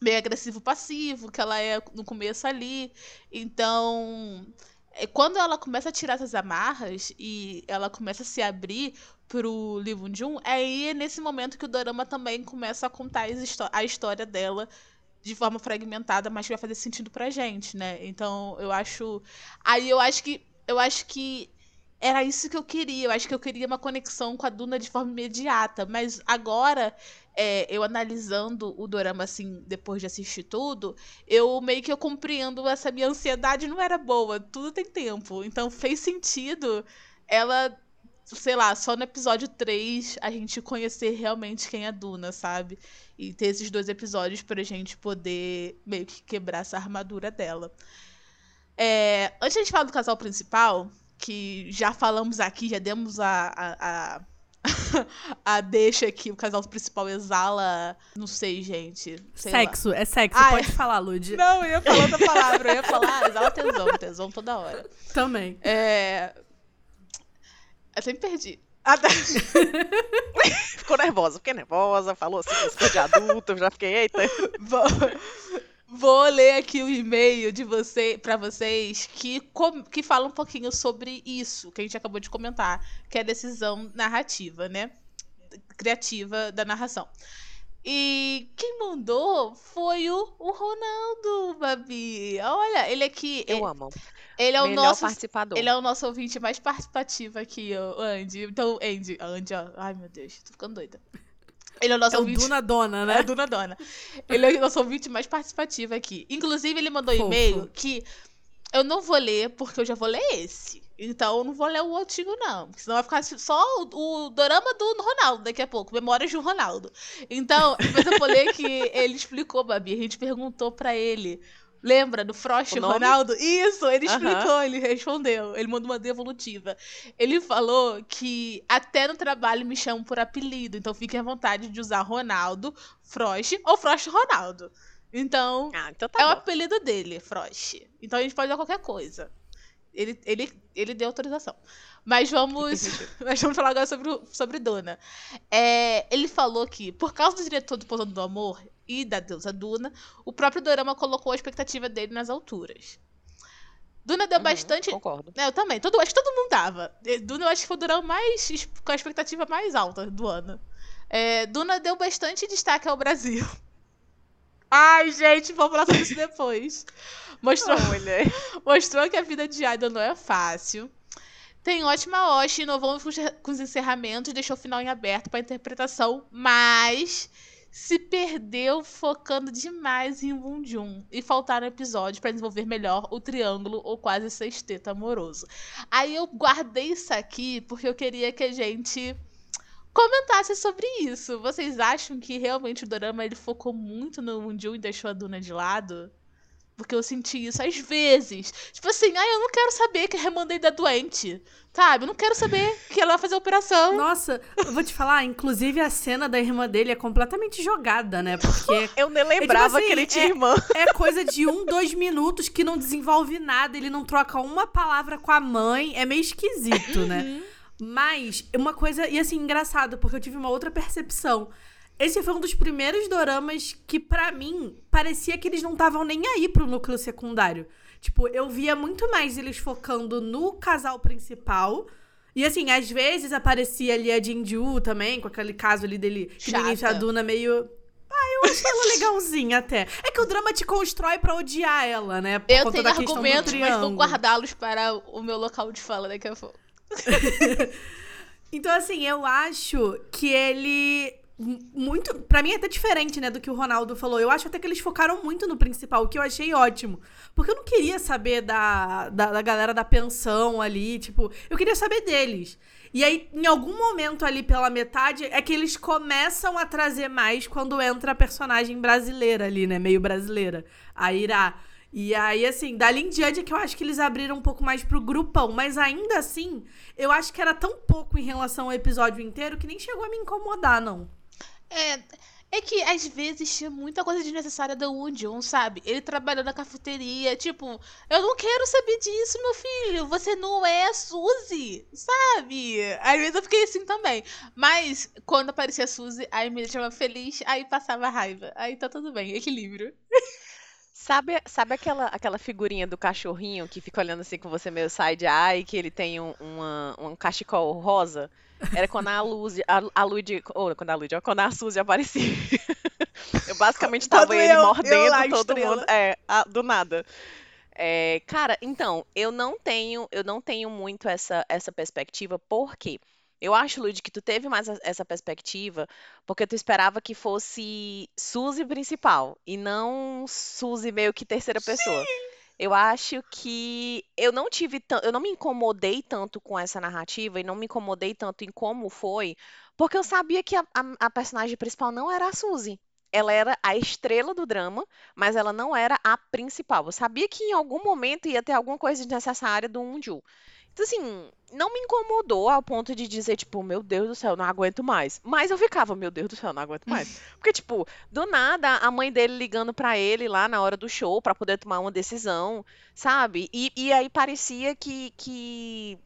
meio agressivo passivo, que ela é no começo ali. Então, é, quando ela começa a tirar essas amarras e ela começa a se abrir pro Lee Won Jun, aí é nesse momento que o dorama também começa a contar a história dela de forma fragmentada, mas que vai fazer sentido pra gente, né? Então, eu acho aí eu acho que eu acho que era isso que eu queria. Eu acho que eu queria uma conexão com a Duna de forma imediata. Mas agora, é, eu analisando o dorama, assim, depois de assistir tudo, eu meio que eu compreendo essa minha ansiedade não era boa. Tudo tem tempo. Então fez sentido ela, sei lá, só no episódio 3 a gente conhecer realmente quem é a Duna, sabe? E ter esses dois episódios pra gente poder meio que quebrar essa armadura dela. É, antes de a gente falar do casal principal, que já falamos aqui, já demos a, a, a, a deixa que o casal principal exala. Não sei, gente. sei lá. sexo, é sexo. Ah, Pode é. falar, Lud. Não, eu ia falar outra palavra. Eu ia falar exala tesão, tesão toda hora. Também. É. Eu sempre perdi. Ah, tá. Ficou nervosa, fiquei nervosa, falou assim, isso de adulto, eu já fiquei, eita. Vou, vou ler aqui o e-mail de você para vocês que, que fala um pouquinho sobre isso que a gente acabou de comentar, que é a decisão narrativa, né? Criativa da narração. E quem mandou foi o, o Ronaldo, Babi. Olha, ele aqui. Eu ele, amo. ele é o Melhor nosso. participador. Ele é o nosso ouvinte mais participativo aqui, o Andy. Então, Andy, Andy, ó. Ai, meu Deus, tô ficando doida. Ele é o nosso É o ouvinte. Duna Dona, É né? a Duna Dona. Ele é o nosso ouvinte mais participativo aqui. Inclusive, ele mandou um e-mail que eu não vou ler, porque eu já vou ler esse. Então, eu não vou ler o antigo, não. Senão vai ficar só o, o dorama do Ronaldo daqui a pouco. Memórias do Ronaldo. Então, depois eu vou ler que ele explicou, Babi. A gente perguntou pra ele. Lembra do Frost O? Ronaldo? Isso, ele explicou, ele respondeu. Ele mandou uma devolutiva. Ele falou que até no trabalho me chamam por apelido. Então, fiquem à vontade de usar Ronaldo, Frost ou Frost Ronaldo. Então, Ah, então é tá o bom. apelido dele, Frost. Então a gente pode usar qualquer coisa. Ele, ele, ele deu autorização. Mas vamos, mas vamos falar agora sobre, sobre Duna. É, ele falou que, por causa do diretor do Pousando do Amor e da deusa Duna, o próprio Dorama colocou a expectativa dele nas alturas. Duna deu Uhum, bastante. Concordo. É, Eu também. Todo, acho que todo mundo tava. Eh, Duna eu acho que foi o Durão mais. com a expectativa mais alta do ano. É, Duna deu bastante destaque ao Brasil. Ai, gente, vamos falar sobre isso depois. Mostrou, Olha. mostrou que a vida de Idol não é fácil. Tem ótima hoste, inovou com os- encerramentos, deixou o final em aberto para interpretação, mas se perdeu focando demais em Wunjun e faltaram episódios para desenvolver melhor o triângulo ou quase sexteto amoroso. Aí eu guardei isso aqui porque eu queria que a gente comentasse sobre isso. Vocês acham que realmente o Dorama ele focou muito no Wunjun e deixou a Duna de lado? Porque eu senti isso às vezes. Tipo assim, ai, eu não quero saber que a Remandei é doente. Sabe? Eu não quero saber que ela vai fazer a operação. Nossa, eu vou te falar, inclusive a cena da irmã dele é completamente jogada, né? Porque Eu nem lembrava assim, que ele tinha é- irmã. é coisa de um, dois minutos que não desenvolve nada, ele não troca uma palavra com a mãe, é meio esquisito, né? Mas, uma coisa, e assim, engraçado, porque eu tive uma outra percepção. Esse foi um dos primeiros doramas que, pra mim, parecia que eles não estavam nem aí pro núcleo secundário. Tipo, eu via muito mais eles focando no casal principal. E assim, às vezes aparecia ali a Jinju também, com aquele caso ali dele, que no início a. Duna meio. Ah, Eu achei ela legalzinha até. É que o drama te constrói pra odiar ela, né? Por Eu tenho argumentos, mas vou guardá-los para o meu local de fala daqui a pouco. Então, assim, eu acho que ele. Muito. Pra mim é até diferente, né, do que o Ronaldo falou. Eu acho até que eles focaram muito no principal, o que eu achei ótimo. Porque eu não queria saber da, da, da galera da pensão ali, tipo, eu queria saber deles. E aí, em algum momento ali pela metade, é que eles começam a trazer mais quando entra a personagem brasileira ali, né? Meio brasileira. A Irá. E aí, assim, dali em diante é que eu acho que eles abriram um pouco mais pro grupão. Mas ainda assim, eu acho que era tão pouco em relação ao episódio inteiro que nem chegou a me incomodar, não. É, é que às vezes tinha muita coisa desnecessária da Woon, sabe? Ele trabalhando na cafeteria, tipo, eu não quero saber disso, meu filho. Você não é a Suzy, sabe? Às vezes eu fiquei assim também. Mas quando aparecia a Suzy, aí me deixava feliz, aí passava raiva. Aí tá tudo bem, equilíbrio. Sabe, sabe aquela, aquela figurinha do cachorrinho que fica olhando assim com você meio side-eye, que ele tem um, uma- um cachecol rosa? Era quando a Luz, a, a Lud, ou quando a Lud, quando a Suzy aparecia. Eu basicamente tava ele eu- eu mordendo lá, todo estrela. mundo, é, a- do nada. É, cara, então, eu não tenho, eu não tenho muito essa, essa perspectiva, porque eu acho, Lud, que tu teve mais essa perspectiva porque tu esperava que fosse Suzy principal e não Suzy meio que terceira pessoa. Eu acho que eu não tive eu não me incomodei tanto com essa narrativa e não me incomodei tanto em como foi, porque eu sabia que a, a- a personagem principal não era a Suzy. Ela era a estrela do drama, mas ela não era a principal. Eu sabia que em algum momento ia ter alguma coisa desnecessária do Unju. Então, assim, não me incomodou ao ponto de dizer, tipo, meu Deus do céu, não aguento mais. Mas eu ficava, meu Deus do céu, não aguento mais. Porque, tipo, do nada, a mãe dele ligando pra ele lá na hora do show pra poder tomar uma decisão, sabe? E, e aí parecia que, que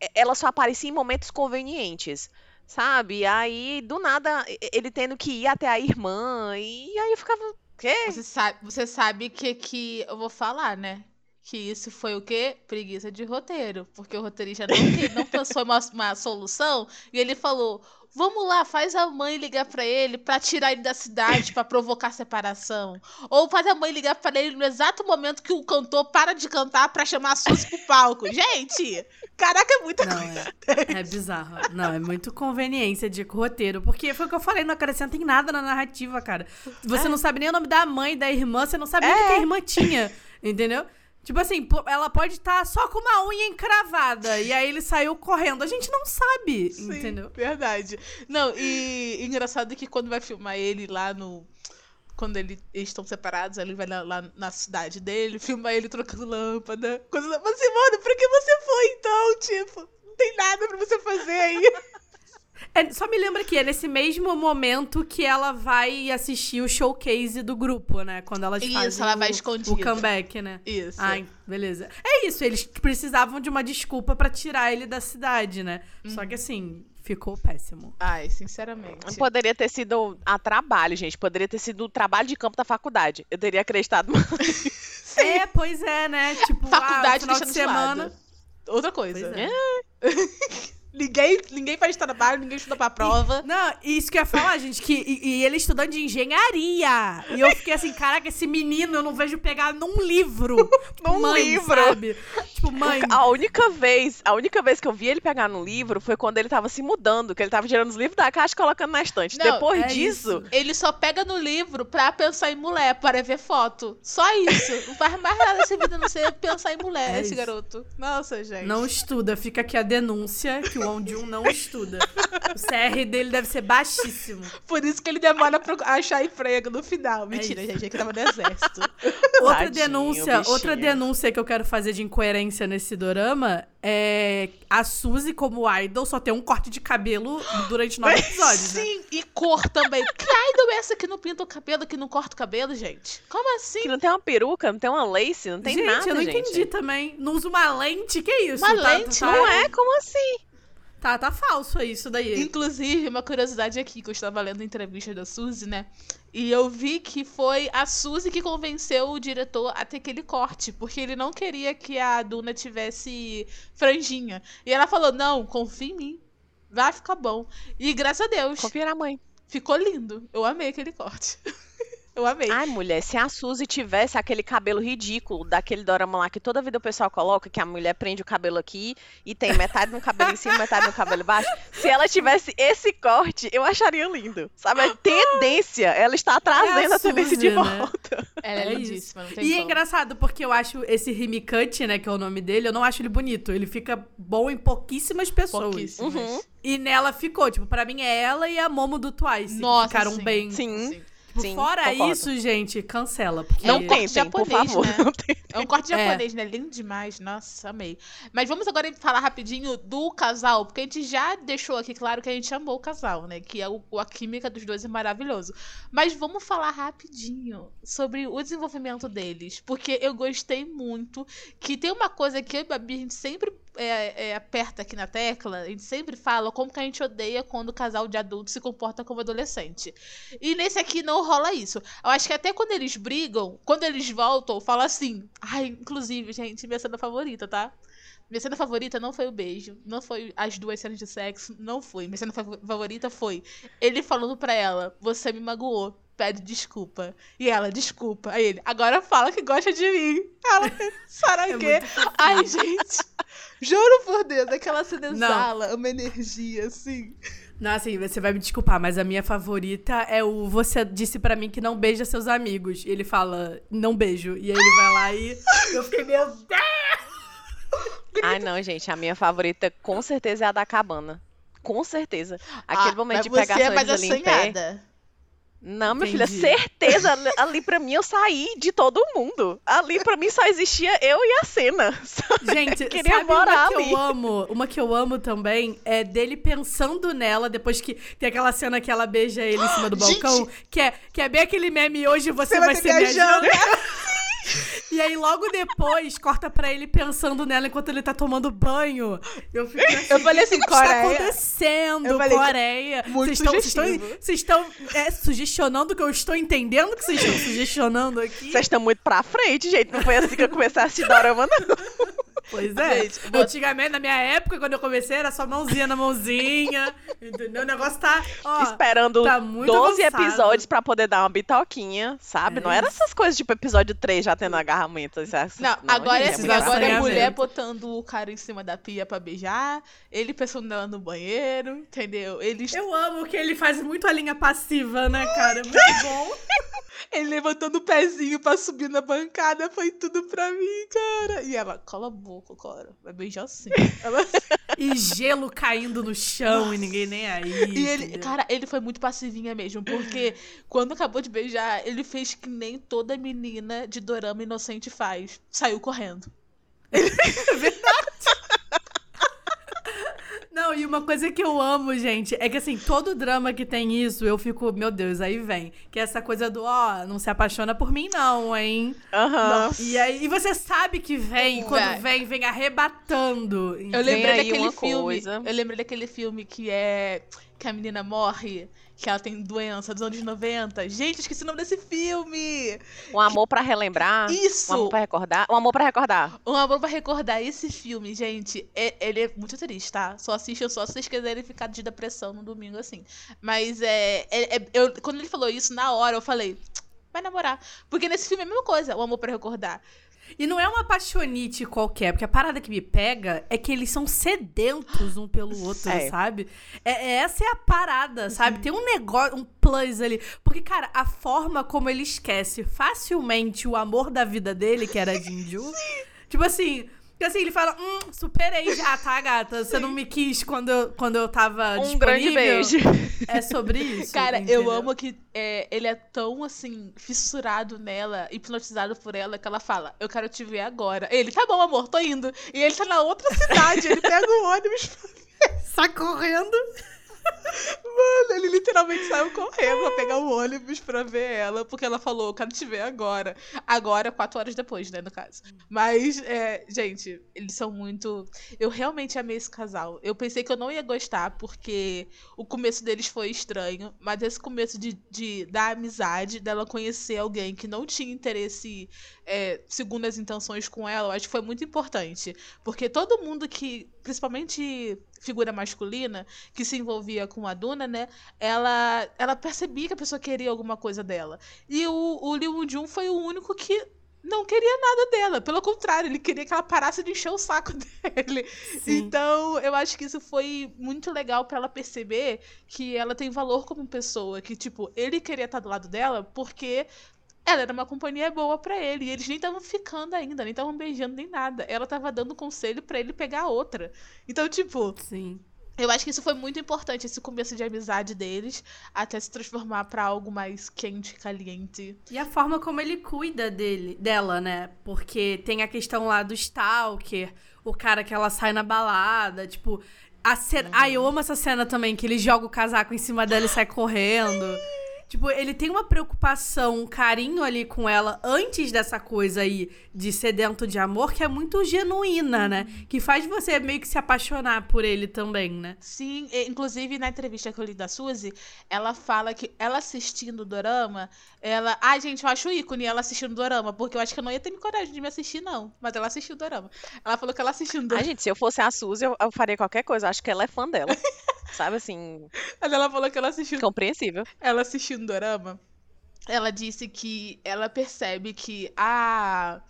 é- ela só aparecia em momentos convenientes, sabe? Aí, do nada, ele tendo que ir até a irmã, e aí eu ficava, quê? Você sabe, você sabe que, que eu vou falar, né? Que isso foi o quê? Preguiça de roteiro. Porque o roteirista não, não pensou em uma, uma solução e ele falou: vamos lá, faz a mãe ligar pra ele pra tirar ele da cidade, pra provocar separação. Ou faz a mãe ligar pra ele no exato momento que o cantor para de cantar pra chamar a Suzy pro palco. Gente! Caraca, é muita Não, coisa. é, é bizarro. Não, é muito conveniência de roteiro. Porque foi o que eu falei, não acrescenta em nada na narrativa, cara. Você não sabe nem o nome da mãe, da irmã, você não sabe nem o que que a irmã tinha. Entendeu? Tipo assim, ela pode estar só com uma unha encravada. E aí ele saiu correndo. A gente não sabe, Sim, entendeu? Verdade. Não, e engraçado que quando vai filmar ele lá no. Quando ele- eles estão separados, ele vai lá, lá na cidade dele, filma ele trocando lâmpada. Coisa, mas, Simone, pra que você foi então? Tipo, não tem nada pra você fazer aí. É, só me lembra que é nesse mesmo momento que ela vai assistir o showcase do grupo, né? Quando elas Isso, fazem ela vai o, escondida. o comeback, né? Isso. Ai, beleza. É isso, eles precisavam de uma desculpa pra tirar ele da cidade, né? Só que assim, ficou péssimo. Ai, sinceramente. Poderia ter sido a trabalho, gente. Poderia ter sido o trabalho de campo da faculdade. Eu teria acreditado mais. É, pois é, né? Tipo, ah, Faculdade final de de semana. lado. Outra coisa. Pois é. ninguém, ninguém faz trabalho, ninguém estuda pra prova. Não, isso que eu ia falar, gente, que e, e ele estudando de engenharia. E eu fiquei assim, caraca, esse menino eu não vejo pegar num livro. Tipo, Num mãe, livro. sabe? Tipo, mãe. A única vez, a única vez que eu vi ele pegar no livro foi quando ele tava se mudando, que ele tava tirando os livros da caixa e colocando na estante. Não, Depois é disso, Ele só pega no livro pra pensar em mulher, para ver foto. Só isso. Não faz mais nada nessa vida a não ser pensar em mulher, É esse isso. garoto. Nossa, gente. Não estuda, fica aqui a denúncia que o Onjun não estuda. O CR dele deve ser baixíssimo. Por isso que ele demora pra achar emprego no final. Mentira, É gente, é que tava no exército. Outra Tadinho, denúncia, bichinho. outra denúncia que eu quero fazer de incoerência nesse dorama é a Suzy como idol só tem um corte de cabelo durante nove episódios, né? Sim, e cor também. Que idol é essa que não pinta o cabelo, que não corta o cabelo, gente? Como assim? que não tem uma peruca, não tem uma lace, não tem gente, nada, eu não gente. entendi também. Não usa uma lente? Que isso? Uma Tá- lente? tá- Não é? Como assim? Tá, tá falso isso daí. Inclusive, uma curiosidade aqui, que eu estava lendo a entrevista da Suzy, né? E eu vi que foi a Suzy que convenceu o diretor a ter aquele corte, porque ele não queria que a Duna tivesse franjinha. E ela falou: não, confia em mim. Vai ficar bom. E graças a Deus, Confia na mãe. ficou lindo. Eu amei aquele corte. Eu amei. Ai, mulher, se a Suzy tivesse aquele cabelo ridículo daquele dorama lá que toda vida o pessoal coloca, que a mulher prende o cabelo aqui e tem metade no cabelo em cima, metade no cabelo embaixo. Se ela tivesse esse corte, eu acharia lindo. Sabe? A tendência, ela está trazendo a, tendência de Suzy, né? volta. Ela é, É lindíssima, não tem E é como. engraçado porque eu acho esse Rimikut, né, que é o nome dele, eu não acho ele bonito. Ele fica bom em pouquíssimas pessoas. Pouquíssimas. Uhum. E nela ficou, tipo, pra mim é ela e a Momo do Twice. Nossa, ficaram sim. bem. Sim. Tipo, sim, fora concordo. isso, gente, cancela. Porque Não É um corte tentem, por japonês, favor. né? Não tentem. É um corte É. japonês, né? Lindo demais. Nossa, amei. Mas vamos agora falar rapidinho do casal, porque a gente já deixou aqui claro que a gente amou o casal, né? Que é o, a química dos dois é maravilhoso. Mas vamos falar rapidinho sobre o desenvolvimento deles, porque eu gostei muito. Que tem uma coisa que eu e a Babi, a gente sempre é, é, aperta aqui na tecla, a gente sempre fala como que a gente odeia quando o casal de adulto se comporta como adolescente. E nesse aqui não rola isso. Eu acho que até quando eles brigam, quando eles voltam, fala assim. Ai, inclusive, gente, minha cena favorita, tá? Minha cena favorita não foi o beijo, não foi as duas cenas de sexo, não foi. Minha cena fav- favorita foi ele falando pra ela: Você me magoou, pede desculpa. E ela, desculpa. Aí ele, agora fala que gosta de mim. Ela, saraquê. Ai, gente. Juro por Deus, aquela cena exala uma energia, assim. Não, assim, você vai me desculpar, mas a minha favorita é o Você disse pra mim que não beija seus amigos. E ele fala, não beijo. E aí ele vai lá e. Eu fiquei, meu Deus! Ai, não, gente. A minha favorita com certeza é a da cabana. Com certeza. Aquele Ah, momento mas de você pegar é mais pé. assanhada. Não, minha filha, certeza. ali- pra mim eu saí de todo mundo. Ali pra mim só existia eu e a cena. Gente, Queria sabe morar uma que ali. eu amo? Uma que eu amo também é dele pensando nela depois que tem aquela cena que ela beija ele em cima do Gente! balcão, que é, que é bem aquele meme hoje você, Você vai, vai ser janta. E aí logo depois corta pra ele pensando nela enquanto ele tá tomando banho. Eu fiquei assim, Eu falei assim, o que está Coreia? acontecendo, Eu falei, Coreia? muito Vocês estão- vocês estão, sugestivo. vocês estão é, sugestionando que eu estou entendendo que vocês estão sugestionando aqui? Vocês estão muito pra frente, gente. Não foi assim que eu comecei a assistir Dorama, não. Pois é. Gente, vou- Antigamente, na minha época, quando eu comecei, era só mãozinha na mãozinha. entendeu? O negócio tá. Ó, Esperando tá muito 12 avançado. episódios pra poder dar uma bitoquinha, sabe? É não era essas coisas tipo episódio 3 já tendo agarramento. essas- Não, agora, gente, é, agora é mulher botando o cara em cima da pia pra beijar, ele pensando nela no banheiro, entendeu? Eles, Eu amo que ele faz muito a linha passiva, né, cara? Muito bom. ele levantando o pezinho pra subir na bancada, foi tudo pra mim, cara. E ela, cola a boca, cara, vai beijar sim. E gelo caindo no chão e ninguém nem aí. E ele, entendeu? cara, ele foi muito passivinha mesmo, porque quando acabou de beijar, ele fez que nem toda menina de dorama inocente faz. Saiu correndo. Não, e uma coisa que eu amo, gente, é que assim, todo drama que tem isso, eu fico, meu Deus, aí vem. Que é essa coisa do, ó, não se apaixona por mim, não, hein? Aham. E aí, e você sabe que vem, quando Vai. vem, vem arrebatando. Eu lembrei daquele filme. coisa. Eu lembrei daquele filme que é. Que a menina morre, que ela tem doença dos anos 90. Gente, esqueci o nome desse filme! Um amor pra relembrar. Isso! Um amor pra recordar. Um amor pra recordar. Um amor pra recordar esse filme, gente. é- ele é muito triste, tá? Só assistam só se vocês quiserem ficar de depressão no domingo, assim. Mas é. é- é- eu, quando ele falou isso, na hora eu falei. Vai namorar. Porque nesse filme é a mesma coisa, o amor pra recordar. E não é uma apaixonite qualquer, porque a parada que me pega é que eles são sedentos um pelo outro, É. sabe? É, é- essa é a parada, sabe? Tem um negócio, um plus ali. Porque, cara, a forma como ele esquece facilmente o amor da vida dele, que era Jinju. tipo assim. Que assim, ele fala, hum, superei já, tá, gata? Você não me quis quando eu, quando eu tava Um disponível. grande beijo. É sobre isso. Cara, eu entendeu? amo que é, ele é tão, assim, fissurado nela, hipnotizado por ela, que ela fala, eu quero te ver agora. Ele, tá bom, amor, tô indo. E ele tá na outra cidade, ele pega o ônibus. Sai correndo. Mano, ele literalmente saiu correndo pra pegar o ônibus pra ver ela, porque ela falou, eu quero te ver agora. Agora, quatro horas depois, né, no caso. Mas, é, gente, eles são muito. Eu realmente amei esse casal. Eu pensei que eu não ia gostar, porque o começo deles foi estranho, mas esse começo de, de da amizade, dela conhecer alguém que não tinha interesse é, segundo as intenções com ela, eu acho que foi muito importante. Porque todo mundo que, principalmente figura masculina, que se envolvia com a Duna, né? Ela, ela percebia que a pessoa queria alguma coisa dela. E o, o Lee Woo-jun foi o único que não queria nada dela. Pelo contrário, ele queria que ela parasse de encher o saco dele. Sim. Então, eu acho que isso foi muito legal pra ela perceber que ela tem valor como pessoa. Que, tipo, ele queria estar do lado dela porque ela era uma companhia boa pra ele. E eles nem estavam ficando ainda, nem estavam beijando nem nada. Ela tava dando conselho pra ele pegar outra. Então, tipo, Sim. eu acho que isso foi muito importante, esse começo de amizade deles, até se transformar pra algo mais quente, caliente. E a forma como ele cuida dele, dela, né? Porque tem a questão lá do Stalker, o cara que ela sai na balada, tipo. A cena... Ai, eu amo essa cena também, que ele joga o casaco em cima dela e sai correndo. Tipo, ele tem uma preocupação, um carinho ali com ela antes dessa coisa aí de sedento de amor que é muito genuína, né? Que faz você meio que se apaixonar por ele também, né? Sim, inclusive na entrevista que eu li da Suzy, ela fala que ela assistindo o Dorama, ela. Ai, gente, eu acho ícone ela assistindo o Dorama, porque eu acho que eu não ia ter coragem de me assistir, não. Mas ela assistiu o Dorama. Ela falou que ela assistindo o Ai, Dorama. gente, se eu fosse a Suzy, eu, eu faria qualquer coisa. Acho que ela é fã dela. Sabe assim, Mas ela falou que ela assistiu compreensível. ela assistindo Dorama, ela disse que ela percebe que a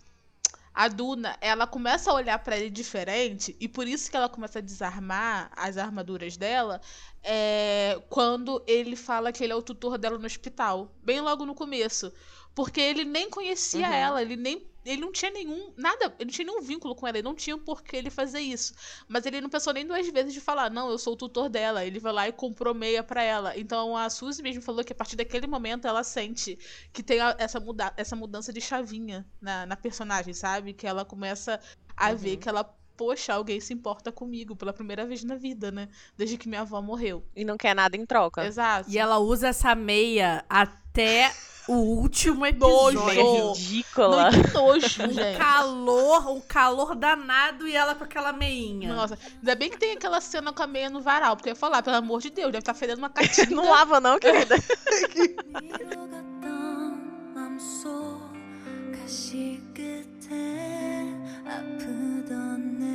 a Duna, ela começa a olhar pra ele diferente e por isso que ela começa a desarmar as armaduras dela, é quando ele fala que ele é o tutor dela no hospital, bem logo no começo, porque ele nem conhecia Uhum. ela, ele nem ele não tinha nenhum nada, ele não tinha nenhum vínculo com ela, ele não tinha por que ele fazer isso. Mas ele não pensou nem duas vezes de falar, não, eu sou o tutor dela. Ele vai lá e comprou meia pra ela. Então a Suzy mesmo falou que a partir daquele momento ela sente que tem a- essa, muda essa mudança de chavinha na, na personagem, sabe? Que ela começa a ver que ela, poxa, alguém se importa comigo pela primeira vez na vida, né? Desde que minha avó morreu. E não quer nada em troca. Exato. E ela usa essa meia até o último Nojo. episódio. Meia Não, ridícula. que nojo, Um gente. calor, um calor danado e ela com aquela meinha. Nossa, ainda bem que tem aquela cena com a meia no varal, porque eu ia falar, pelo amor de Deus, deve estar fedendo uma caatinga. Não lava não, querida. 잃어갔던 맘속 가시 끝에 아프던 내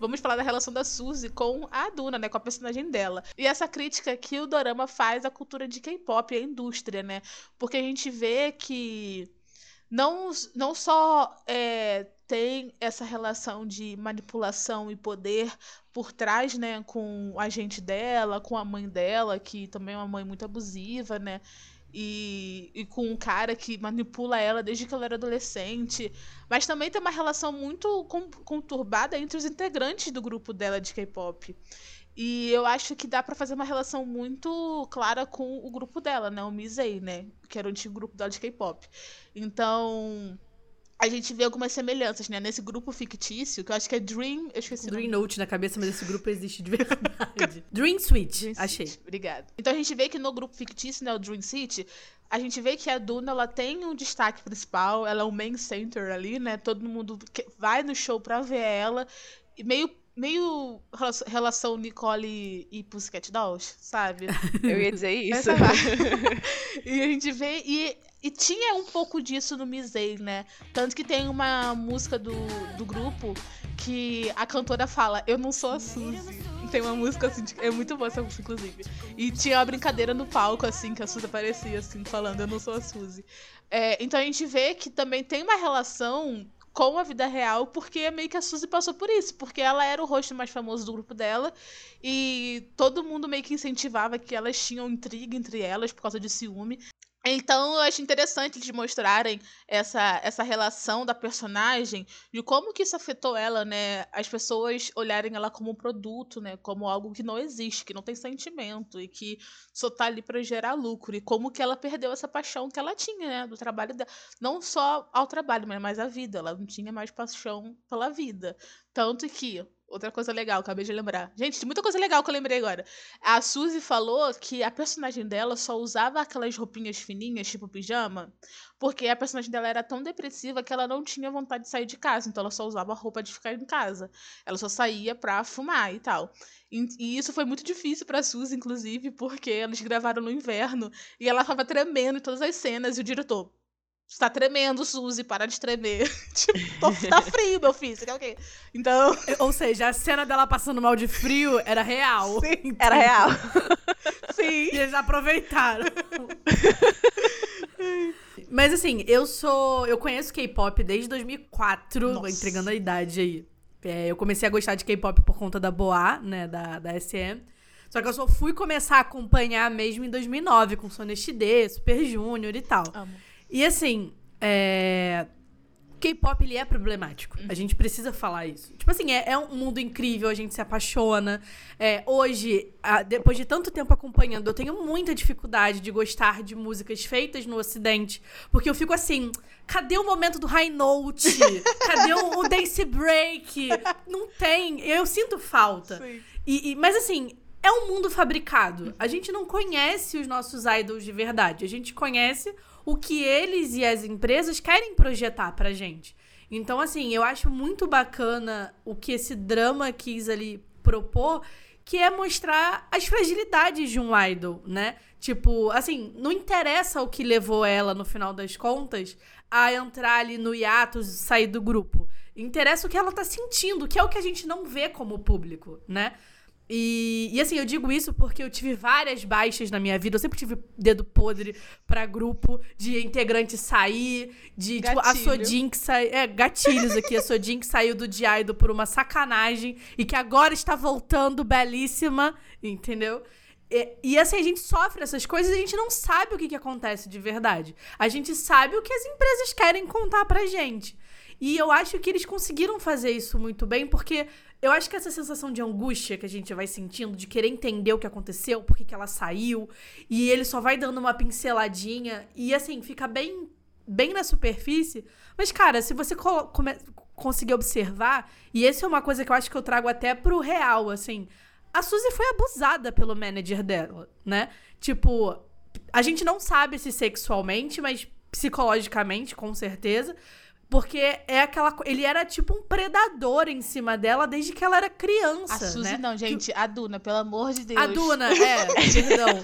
Vamos falar da relação da Suzy com a Duna, né? Com a personagem dela. E essa crítica que o Dorama faz à cultura de K-pop e à indústria, né? Porque a gente vê que não, não só é, tem essa relação de manipulação e poder por trás, né? Com a gente dela, com a mãe dela, que também é uma mãe muito abusiva, né? E, e com um cara que manipula ela desde que ela era adolescente. Mas também tem uma relação muito con- conturbada entre os integrantes do grupo dela de K-pop. E eu acho que dá pra fazer uma relação muito clara com o grupo dela, né? O Misei, né? Que era o antigo grupo dela de K-pop. Então, a gente vê algumas semelhanças, né? Nesse grupo fictício, que eu acho que é Dream. Eu esqueci o nome. Dream Note na cabeça, mas esse grupo existe de verdade. Dream Suite, Dream achei. City, Obrigada. Então a gente vê que no grupo fictício, né, o Dream City, a gente vê que a Duna ela tem um destaque principal, ela é o main center ali, né? Todo mundo vai no show pra ver ela. E meio meio rela- relação Nicole e Pussycat Dolls, sabe? Eu ia dizer isso. E a gente vê. E, e tinha um pouco disso no Misei, né? Tanto que tem uma música do, do grupo que a cantora fala: Eu não sou a Suzy. Tem uma música assim, é muito boa essa música, inclusive. E tinha uma brincadeira no palco, assim, que a Suzy aparecia, assim, falando: Eu não sou a Suzy. É, então a gente vê que também tem uma relação com a vida real, porque meio que a Suzy passou por isso, porque ela era o rosto mais famoso do grupo dela, e todo mundo meio que incentivava que elas tinham intriga entre elas por causa de ciúme. Então eu acho interessante eles mostrarem essa, essa relação da personagem, de como que isso afetou ela, né? As pessoas olharem ela como um produto, né? Como algo que não existe, que não tem sentimento e que só tá ali para gerar lucro. E como que ela perdeu essa paixão que ela tinha, né? Do trabalho dela. Não só ao trabalho, mas mais à vida. Ela não tinha mais paixão pela vida. Tanto que, outra coisa legal, acabei de lembrar. Gente, muita coisa legal que eu lembrei agora. A Suzy falou que a personagem dela só usava aquelas roupinhas fininhas, tipo pijama, porque a personagem dela era tão depressiva que ela não tinha vontade de sair de casa, então ela só usava roupa de ficar em casa. Ela só saía pra fumar e tal. E, e isso foi muito difícil pra Suzy, inclusive, porque eles gravaram no inverno e ela tava tremendo em todas as cenas e o diretor. Você tá tremendo, Suzy, para de tremer. tipo, tô, tá frio, meu filho, você quer o quê? Então, Ou seja, a cena dela passando mal de frio era real. sim, Era real. sim. E eles aproveitaram. Mas assim, eu sou. Eu conheço K-pop desde 2004, Nossa. entregando a idade aí. É, eu comecei a gostar de K-pop por conta da Boa, né, da, da SM. Só que eu só fui começar a acompanhar mesmo em 2009, com XD, Super Junior e tal. Amo. E assim, é... K-pop ele é problemático. A gente precisa falar isso. Tipo assim, é, é um mundo incrível, a gente se apaixona. É, hoje, a- depois de tanto tempo acompanhando, eu tenho muita dificuldade de gostar de músicas feitas no Ocidente. Porque eu fico assim, cadê o momento do high note? Cadê o, o dance break? Não tem. Eu sinto falta. E, e- mas assim, é um mundo fabricado. A gente não conhece os nossos idols de verdade. A gente conhece o que eles e as empresas querem projetar pra gente. Então, assim, eu acho muito bacana o que esse drama quis ali propor, que é mostrar as fragilidades de um idol, né? Tipo, assim, não interessa o que levou ela, no final das contas, a entrar ali no hiatus e sair do grupo. Interessa o que ela tá sentindo, que é o que a gente não vê como público, né? E, e assim, eu digo isso porque eu tive várias baixas na minha vida. Eu sempre tive dedo podre pra grupo de integrante sair, de tipo, a Gatilho. Sodin que saiu. É, gatilhos aqui. A Sodin que saiu do Diaido por uma sacanagem e que agora está voltando belíssima, entendeu? E, e, assim, a gente sofre essas coisas e a gente não sabe o que, que acontece de verdade. A gente sabe o que as empresas querem contar pra gente. E eu acho que eles conseguiram fazer isso muito bem, porque eu acho que essa sensação de angústia que a gente vai sentindo, de querer entender o que aconteceu, por que que ela saiu, e ele só vai dando uma pinceladinha, e assim, fica bem, bem na superfície. Mas, cara, se você conseguir observar, e essa é uma coisa que eu acho que eu trago até pro real, assim. A Suzy foi abusada pelo manager dela, né? Tipo, a gente não sabe se sexualmente, mas psicologicamente, com certeza. Porque é aquela. Ele era tipo um predador em cima dela desde que ela era criança. A Suzy né? não, gente. A Duna, pelo amor de Deus. A Duna, é, perdão.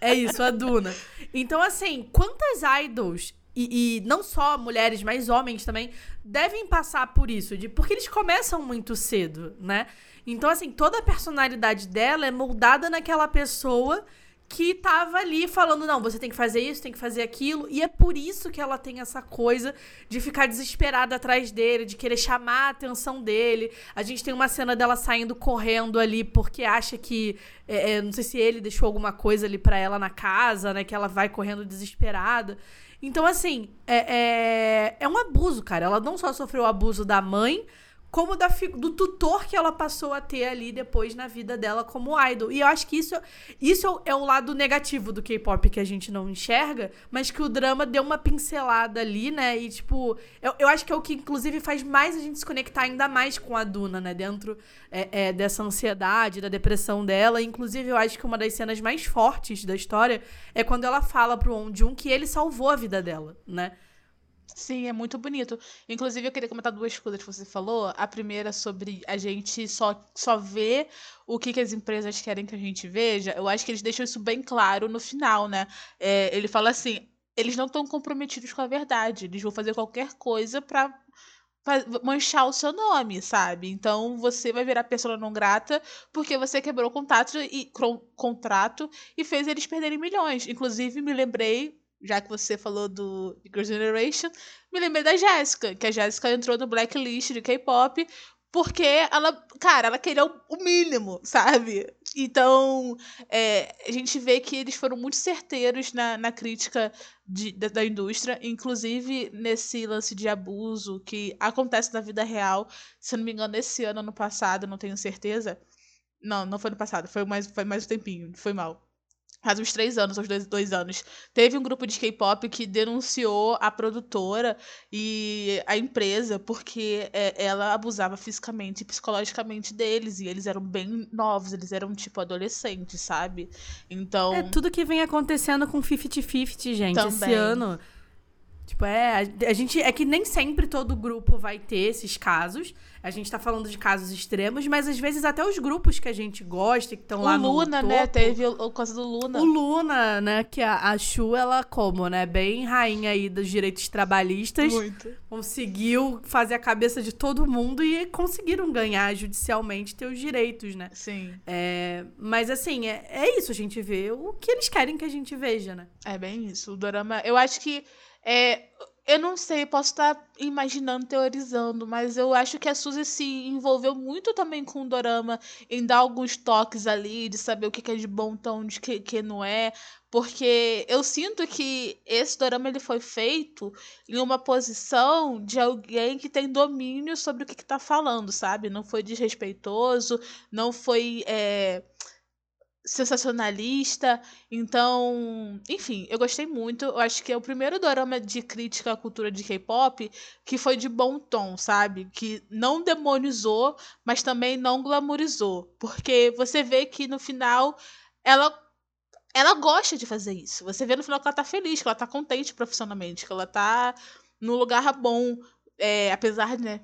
É isso, a Duna. Então, assim, quantas idols, e, e não só mulheres, mas homens também, devem passar por isso? De, porque eles começam muito cedo, né? Então, assim, toda a personalidade dela é moldada naquela pessoa que tava ali falando, não, você tem que fazer isso, tem que fazer aquilo. E é por isso que ela tem essa coisa de ficar desesperada atrás dele, de querer chamar a atenção dele. A gente tem uma cena dela saindo correndo ali porque acha que. é, é, não sei se ele deixou alguma coisa ali pra ela na casa, né? Que ela vai correndo desesperada. Então, assim, é, é, é um abuso, cara. Ela não só sofreu o abuso da mãe, como da, do tutor que ela passou a ter ali depois na vida dela como idol. E eu acho que isso, isso é o lado negativo do K-pop que a gente não enxerga, mas que o drama deu uma pincelada ali, né? E, tipo, eu, eu acho que é o que, inclusive, faz mais a gente se conectar ainda mais com a Duna, né? Dentro é, é, dessa ansiedade, da depressão dela. Inclusive, eu acho que uma das cenas mais fortes da história é quando ela fala pro On Jun que ele salvou a vida dela, né? Sim, é muito bonito. Inclusive, eu queria comentar duas coisas que você falou. A primeira sobre a gente só, só ver o que, que as empresas querem que a gente veja. Eu acho que eles deixam isso bem claro no final, né? É, ele fala assim: eles não estão comprometidos com a verdade. Eles vão fazer qualquer coisa pra fa- manchar o seu nome, sabe? Então você vai virar pessoa não grata porque você quebrou o contato e, contrato e fez eles perderem milhões. Inclusive, me lembrei já que você falou do Girls' Generation, me lembrei da Jéssica, que a Jéssica entrou no blacklist de K-pop porque ela, cara, ela queria o mínimo, sabe? Então, é, a gente vê que eles foram muito certeiros na, na crítica de- da, da indústria, inclusive nesse lance de abuso que acontece na vida real. Se não me engano, esse ano, ano passado, não tenho certeza. Não, não foi no passado, foi mais, foi mais um tempinho, foi mal faz uns três anos, uns dois, dois anos, teve um grupo de K-pop que denunciou a produtora e a empresa porque é, ela abusava fisicamente e psicologicamente deles. E eles eram bem novos, eles eram tipo adolescentes, sabe? Então. É tudo que vem acontecendo com 50-50, gente. Esse Também. ano. Tipo, é, a- gente é que nem sempre todo grupo vai ter esses casos. A gente tá falando de casos extremos, mas às vezes até os grupos que a gente gosta, que estão lá no Luna, né? Teve o, o coisa do Luna. O Luna, né, que a, a Chu, ela como, né, bem rainha aí dos direitos trabalhistas, Muito. conseguiu fazer a cabeça de todo mundo e conseguiram ganhar judicialmente teus direitos, né? Sim. É, mas assim, é, é isso, a gente vê o que eles querem que a gente veja, né? É bem isso. O dorama. Eu acho que. É, eu não sei, posso estar imaginando, teorizando, mas eu acho que a Suzy se envolveu muito também com o dorama em dar alguns toques ali, de saber o que é de bom tom, de que, que não é. Porque eu sinto que esse dorama ele foi feito em uma posição de alguém que tem domínio sobre o que, que tá falando, sabe? Não foi desrespeitoso, não foi. é, sensacionalista. Então, enfim, eu gostei muito. Eu acho que é o primeiro dorama de crítica à cultura de K-pop que foi de bom tom, sabe? Que não demonizou, mas também não glamourizou. Porque você vê que no final ela ela gosta de fazer isso. Você vê no final que ela tá feliz, que ela tá contente profissionalmente, que ela tá no lugar bom, é, apesar, né,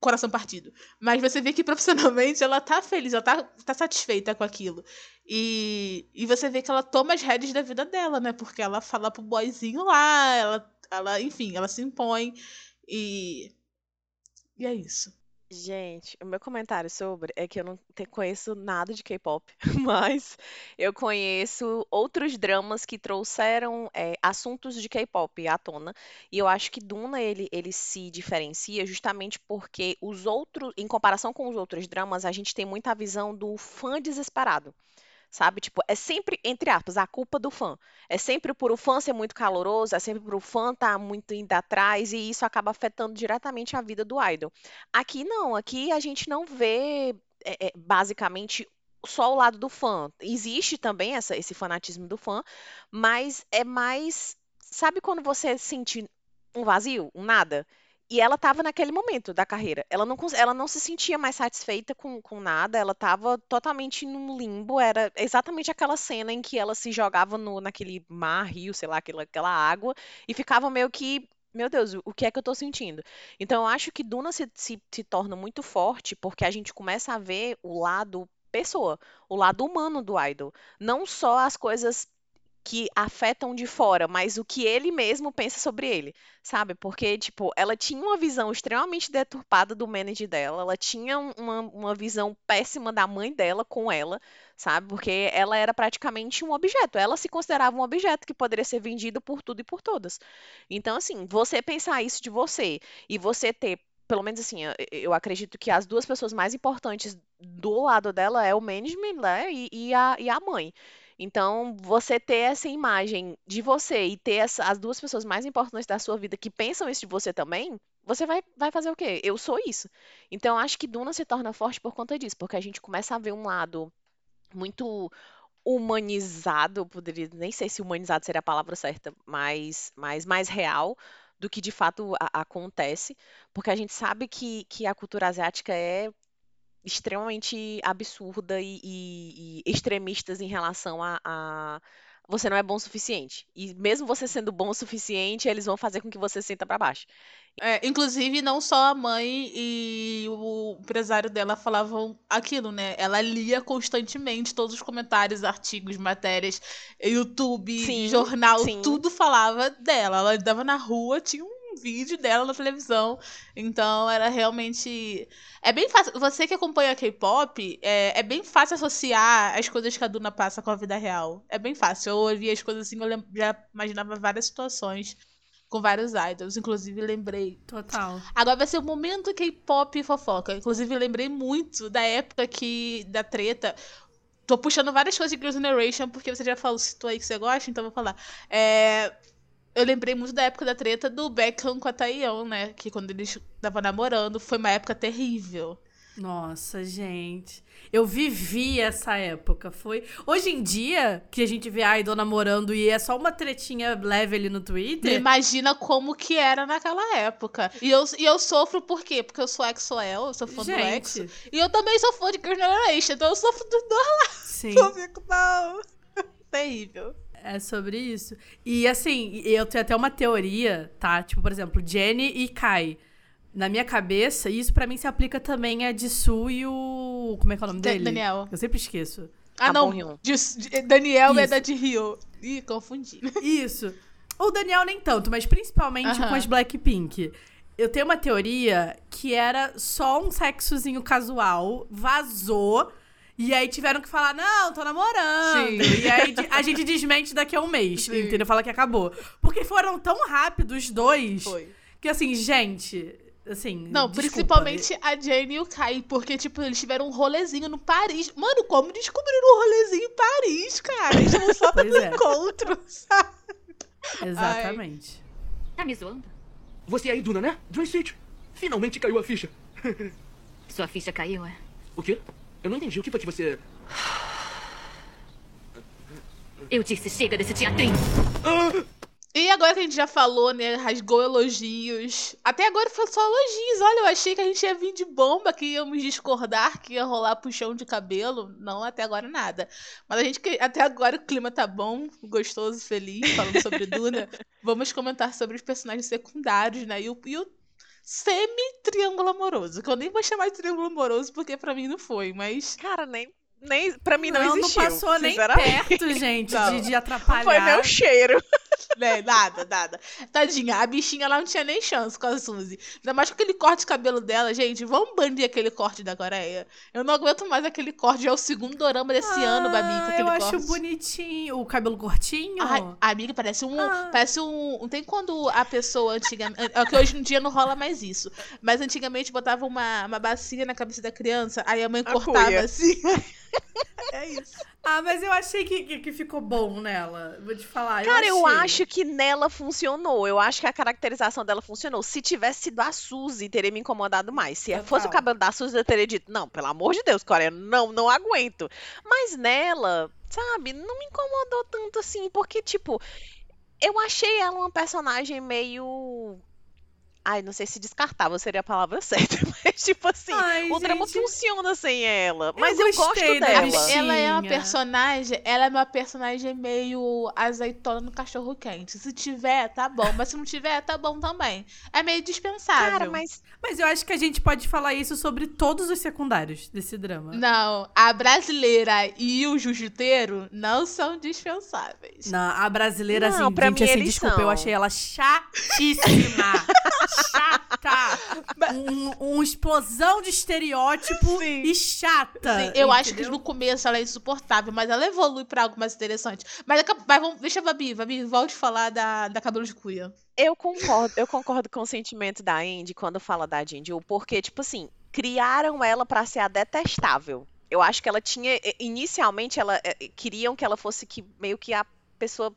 coração partido. Mas você vê que profissionalmente ela tá feliz, ela tá, tá satisfeita com aquilo. E, e você vê que ela toma as rédeas da vida dela, né? Porque ela fala pro boyzinho lá, ela, ela enfim, ela se impõe. E. E é isso. Gente, o meu comentário sobre é que eu não te- conheço nada de K-pop, mas eu conheço outros dramas que trouxeram é, assuntos de K-pop à tona. E eu acho que Duna ele, ele se diferencia justamente porque os outros, em comparação com os outros dramas, a gente tem muita visão do fã desesperado. Sabe? Tipo, é sempre, entre aspas, a culpa do fã. É sempre por o fã ser muito caloroso, é sempre por o fã estar muito indo atrás, e isso acaba afetando diretamente a vida do idol. Aqui não, aqui a gente não vê é, é, basicamente só o lado do fã. Existe também essa- esse fanatismo do fã, mas é mais. Sabe quando você sente um vazio, um nada? E ela estava naquele momento da carreira. Ela não, ela não se sentia mais satisfeita com, com nada, ela estava totalmente num limbo. Era exatamente aquela cena em que ela se jogava no, naquele mar, rio, sei lá, aquela, aquela água, e ficava meio que. Meu Deus, o que é que eu tô sentindo? Então, eu acho que Duna se, se, se torna muito forte porque a gente começa a ver o lado pessoa, o lado humano do idol. Não só as coisas que afetam de fora, mas o que ele mesmo pensa sobre ele, sabe? Porque, tipo, ela tinha uma visão extremamente deturpada do manager dela, ela tinha um- uma, uma visão péssima da mãe dela com ela, sabe? Porque ela era praticamente um objeto, ela se considerava um objeto que poderia ser vendido por tudo e por todas. Então, assim, você pensar isso de você e você ter. Pelo menos assim, eu eu acredito que as duas pessoas mais importantes do lado dela é o management, né? E, e a, e a mãe. Então, você ter essa imagem de você e ter essa- as duas pessoas mais importantes da sua vida que pensam isso de você também, você vai, vai fazer o quê? Eu sou isso. Então, acho que Duna se torna forte por conta disso, porque a gente começa a ver um lado muito humanizado, poderia, nem sei se humanizado seria a palavra certa, mas, mas mais real do que de fato a- acontece, porque a gente sabe que, que a cultura asiática é extremamente absurda e, e- e extremistas em relação a, a você não é bom o suficiente. E mesmo você sendo bom o suficiente, eles vão fazer com que você sinta pra baixo. É, inclusive, não só a mãe e o empresário dela falavam aquilo, né? Ela lia constantemente todos os comentários, artigos, matérias, YouTube, Sim, jornal, sim. tudo falava dela. Ela andava na rua, tinha um vídeo dela na televisão. Então, era realmente. É bem fácil. Você que acompanha K-pop, é, é bem fácil associar as coisas que a Duna passa com a vida real. É bem fácil. Eu ouvia as coisas assim, eu já imaginava várias situações com vários idols. Inclusive, lembrei Total. Agora vai ser o momento K-pop fofoca. Inclusive, lembrei muito da época que. da treta. Tô puxando várias coisas de Girls' Generation, porque você já falou, citou aí que você gosta, então vou falar. É, eu lembrei muito da época da treta do Beckham com a Taeyeon, né? Que quando eles estavam namorando, foi uma época terrível. Nossa, gente. Eu vivi essa época. Foi. Hoje em dia, que a gente vê a Idol namorando e é só uma tretinha leve ali no Twitter. imagina como que era naquela época. E eu, e eu sofro por quê? Porque eu sou EXO-L, eu sou fã do EXO. Gente, E eu também sou fã de Girls' Generation, então eu sofro dos dois sim. Eu fico, não. Terrível. É sobre isso. E assim, eu tenho até uma teoria, tá? Tipo, por exemplo, Jenny e Kai. Na minha cabeça, isso pra mim se aplica também a Jisoo e o. Como é que é o nome dele? Daniel. Eu sempre esqueço. Ah, Tá não. Daniel é Isso. da de Rio. Ih, confundi. Isso. O Daniel nem tanto, mas principalmente Aham. com as Blackpink. Eu tenho uma teoria que era só um sexozinho casual, vazou. E aí tiveram que falar, não, tô namorando. Sim. E aí a gente desmente daqui a um mês, Sim. entendeu? Fala que acabou. Porque foram tão rápidos os dois Foi. que assim, gente, assim. Não, desculpa. principalmente a Jane e o Kai, porque, tipo, eles tiveram um rolezinho no Paris. Mano, como descobriram um rolezinho em Paris, cara? Eles estavam só Pois no é. encontro, sabe? Exatamente. Tá me zoando? Você é a Iduna, né? Joy City. Finalmente caiu a ficha. Sua ficha caiu, é? O quê? Eu não entendi. O que foi que você... Eu disse chega desse teatrinho. E agora que a gente já falou, né? Rasgou elogios. Até agora foi só elogios. Olha, eu achei que a gente ia vir de bomba, que íamos discordar, que ia rolar puxão de cabelo. Não, até agora nada. Mas a gente que até agora o clima tá bom, gostoso, feliz, falando sobre Duna. Vamos comentar sobre os personagens secundários, né? E o, e o semi-triângulo amoroso. Que eu nem vou chamar de triângulo amoroso, porque pra mim não foi, mas. Cara, nem, nem pra mim não, não, existiu. passou nem perto, gente, Não. de, de atrapalhar. Foi meu cheiro. Né, nada, nada. Tadinha, a bichinha lá não tinha nem chance com a Suzy. Ainda mais com aquele corte de cabelo dela, gente. Vamos banir aquele corte da Coreia. Eu não aguento mais aquele corte. Já é o segundo dorama desse ano, Babi, com Ah, aquele eu corte. acho bonitinho. O cabelo curtinho. Ai, amiga, parece um. Ah. Parece um. Não tem quando a pessoa antigamente. É que hoje em dia não rola mais isso. Mas antigamente botava uma, uma bacia na cabeça da criança, aí a mãe A cortava cuia. assim. é isso. Ah, mas eu achei que, que, que ficou bom nela. Vou te falar. Cara, eu, achei. acho que nela funcionou. Eu acho que a caracterização dela funcionou. Se tivesse sido a Suzy, teria me incomodado mais. Se Total. fosse o cabelo da Suzy, eu teria dito, não, pelo amor de Deus, Coreia, não, não aguento. Mas nela, sabe, não me incomodou tanto assim, porque, tipo, eu achei ela uma personagem meio. Ai, não sei se descartável seria a palavra certa, mas tipo assim, Ai, o drama gente. funciona sem ela. Mas eu, gosto gostei da dela. bichinha. Ela é uma personagem, ela é uma personagem meio azeitona no cachorro quente. Se tiver, tá bom. Mas se não tiver, tá bom também. É meio dispensável. Cara, mas Mas eu acho que a gente pode falar isso sobre todos os secundários desse drama. Não, a brasileira e o jiu-jiteiro não são dispensáveis. Não, a brasileira, Não, assim, pra gente, mim assim, eles desculpa, são. eu achei ela chatíssima. chata. Um, um explosão de estereótipo Sim. e chata. Sim, eu acho que entendeu? no começo ela é insuportável, mas ela evolui pra algo mais interessante. Mas, mas vamos, deixa a Babi, Babi, volte a falar da, da cabelo de cuia. Eu concordo, eu concordo com o sentimento da Indy quando fala da Jinju, porque, tipo assim, criaram ela pra ser a detestável. Eu acho que ela tinha, eh, inicialmente, ela eh, eh, queriam que ela fosse que, meio que a pessoa,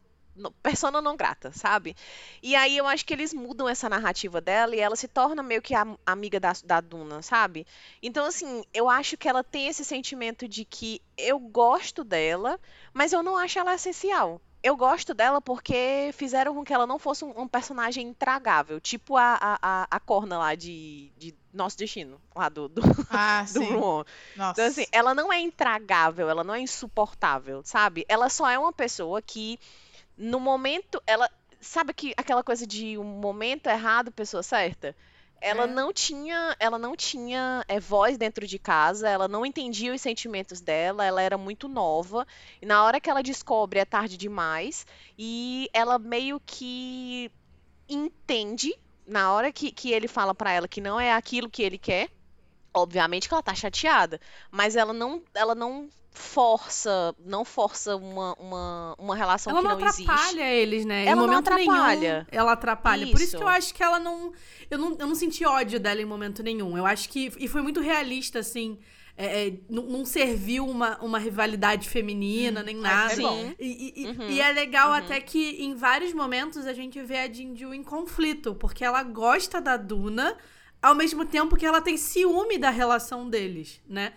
persona não grata, sabe? E aí eu acho que eles mudam essa narrativa dela e ela se torna meio que a amiga da, da Duna, sabe? Então, assim, eu acho que ela tem esse sentimento de que eu gosto dela, mas eu não acho ela essencial. Eu gosto dela porque fizeram com que ela não fosse um, um personagem intragável, tipo a, a, a, Corna lá de, de Nosso Destino, lá do, do, Ah, do. Ruon. Então, assim, ela não é intragável, ela não é insuportável, sabe? Ela só é uma pessoa que, no momento, ela. Sabe que aquela coisa de um momento errado, pessoa certa? Ela É. não tinha, ela não tinha é, voz dentro de casa, ela não entendia os sentimentos dela, ela era muito nova. E na hora que ela descobre é tarde demais. E ela meio que entende, na hora que, que ele fala pra ela que não é aquilo que ele quer, obviamente que ela tá chateada, mas ela não, ela não força, não força uma, uma, uma relação Ela que não não, existe. atrapalha eles, né? Ela em não momento atrapalha. nenhum ela atrapalha. Por isso Isso. que eu acho que ela não eu, não. eu não senti ódio dela em momento nenhum. Eu acho que. E foi muito realista, assim. é, é, não, não serviu uma, uma rivalidade feminina, nem nada. é bom. E, e- e- Uhum, e é legal uhum. até que em vários momentos a gente vê a Jinju em conflito, porque ela gosta da Duna, ao mesmo tempo que ela tem ciúme da relação deles, né?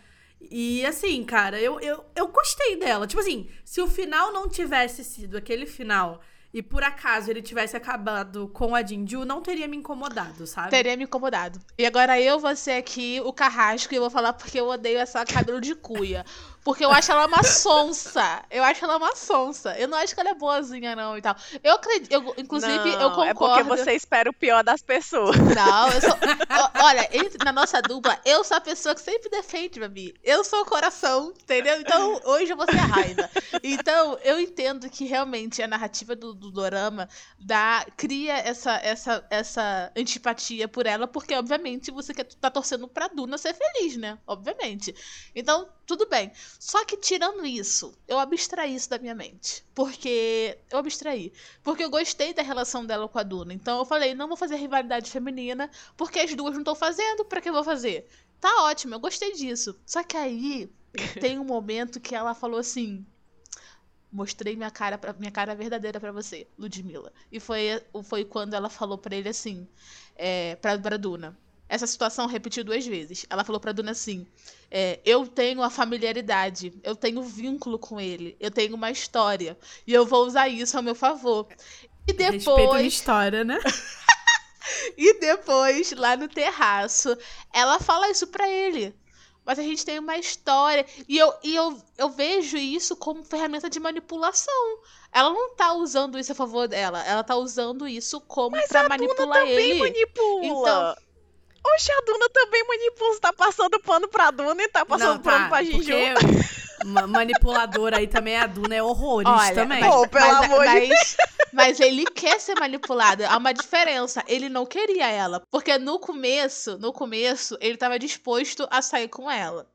E assim, cara, eu, eu, eu gostei dela. Tipo assim, se o final não tivesse sido aquele final e por acaso ele tivesse acabado com a Jinju, não teria me incomodado, sabe? Teria me incomodado. E agora eu vou ser aqui o carrasco e vou falar porque eu odeio essa cabelo de cuia. Porque eu acho ela uma sonsa. Eu acho ela uma sonsa. Eu não acho que ela é boazinha, não, e tal. Eu acredito, eu, inclusive, eu Não, concordo. É porque você espera o pior das pessoas. Não, eu sou. Olha, na nossa dupla, eu sou a pessoa que sempre defende, Babi. Eu sou o coração, entendeu? Então, hoje eu vou ser a raiva. Então, eu entendo que realmente a narrativa do, do Dorama dá, cria essa, essa, essa antipatia por ela, porque, obviamente, você quer, tá torcendo pra Duna ser feliz, né? Obviamente. Então, tudo bem. Só que, tirando isso, eu abstraí isso da minha mente. Porque. Eu abstraí. Porque eu gostei da relação dela com a Duna. Então, eu falei, não vou fazer rivalidade feminina, porque as duas não estão fazendo, pra que eu vou fazer? Tá ótimo, eu gostei disso. Só que aí tem um momento que ela falou assim: mostrei minha cara pra, minha cara verdadeira pra você, Ludmilla. E foi, foi quando ela falou pra ele assim, é, pra, pra Duna. Essa situação repetiu duas vezes. Ela falou pra Duna assim: é, Eu tenho a familiaridade, eu tenho vínculo com ele, eu tenho uma história, e eu vou usar isso ao meu favor. E Respeito a depois. história, né? E depois, lá no terraço, ela fala isso pra ele. Mas a gente tem uma história. E eu, e eu, eu vejo isso como ferramenta de manipulação. Ela não tá usando isso a favor dela. Ela tá usando isso como Mas pra a Duna manipular também ele. manipula. Então- Oxe, a Duna também manipula. Você tá passando pano pra Duna e tá passando Não, pano tá, pra Jinju. porque ma- manipuladora aí também, a Duna é horrores Olha, também. mas, Pô, pelo mas- amor de mas- mas ele quer ser manipulado. Há uma diferença. Ele não queria ela. Porque no começo, no começo, ele tava disposto a sair com ela.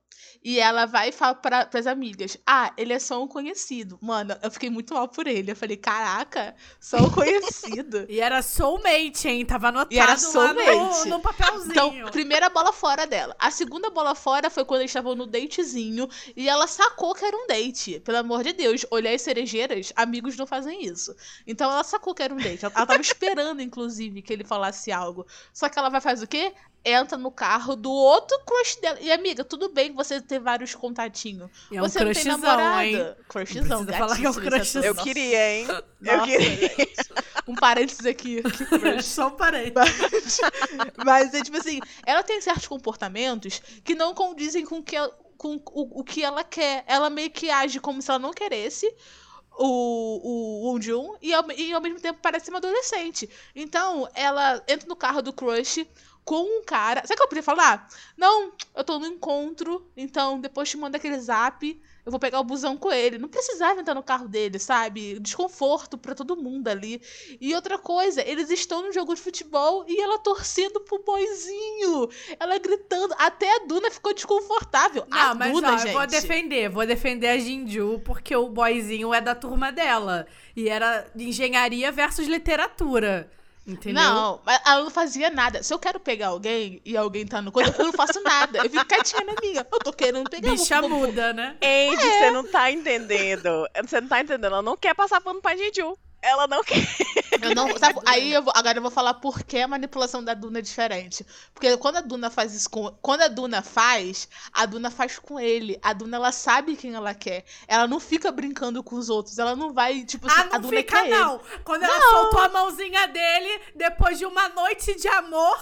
E ela vai e fala pra, pras amigas: Ah, ele é só um conhecido. Mano, eu fiquei muito mal por ele. Eu falei: Caraca, só um conhecido. E era soulmate, hein? Tava anotado E era lá no, soulmate. no papelzinho. Então, primeira bola fora dela. A segunda bola fora foi quando eles estavam no datezinho e ela sacou que era um date. Pelo amor de Deus, olhar as cerejeiras, amigos não fazem isso. Então ela sacou que era um date. Ela, ela tava esperando, inclusive, que ele falasse algo. Só que ela vai fazer o quê? Entra no carro do outro crush dela. E, amiga, tudo bem você ter vários contatinhos. E é um você não tem namorada. hein? Crushzão, Precisa falar que é um isso crushzão. Eu queria, hein? Eu Nossa, queria. gente. Um parênteses aqui. Que crush. Só parei. Mas, mas é tipo assim, ela tem certos comportamentos que não condizem com, que com o, o que ela quer. Ela meio que age como se ela não queresse o, o Won Jun e ao, e ao mesmo tempo parece uma adolescente. Então, ela entra no carro do crush com um cara. Sabe o que eu podia falar? Não, eu tô no encontro, então depois te manda aquele zap. Eu vou pegar o busão com ele. Não precisava entrar no carro dele, sabe? Desconforto pra todo mundo ali. E outra coisa, eles estão no jogo de futebol e ela torcendo pro boizinho. Ela gritando. Até a Duna ficou desconfortável. Não, a mas Duna, ó, gente. eu vou defender, vou defender a Jinju, porque o boyzinho é da turma dela. E era engenharia versus literatura. Entendeu? Não, mas ela não fazia nada. Se eu quero pegar alguém e alguém tá no coisa, eu não faço nada. Eu fico quietinha na minha. Eu tô querendo pegar. Bicha vou- muda, né? Andy, você não tá entendendo. Você não tá entendendo. Ela não quer passar pano pra Jinju. Ela não quer. Eu não, sabe, aí eu vou, agora eu vou falar por que a manipulação da Duna é diferente. Porque quando a Duna faz isso com. Quando a Duna faz, a Duna faz com ele. A Duna ela sabe quem ela quer. Ela não fica brincando com os outros. Ela não vai, tipo assim, Ah, a não Duna fica quer não. Quando ela soltou a mãozinha dele, depois de uma noite de amor,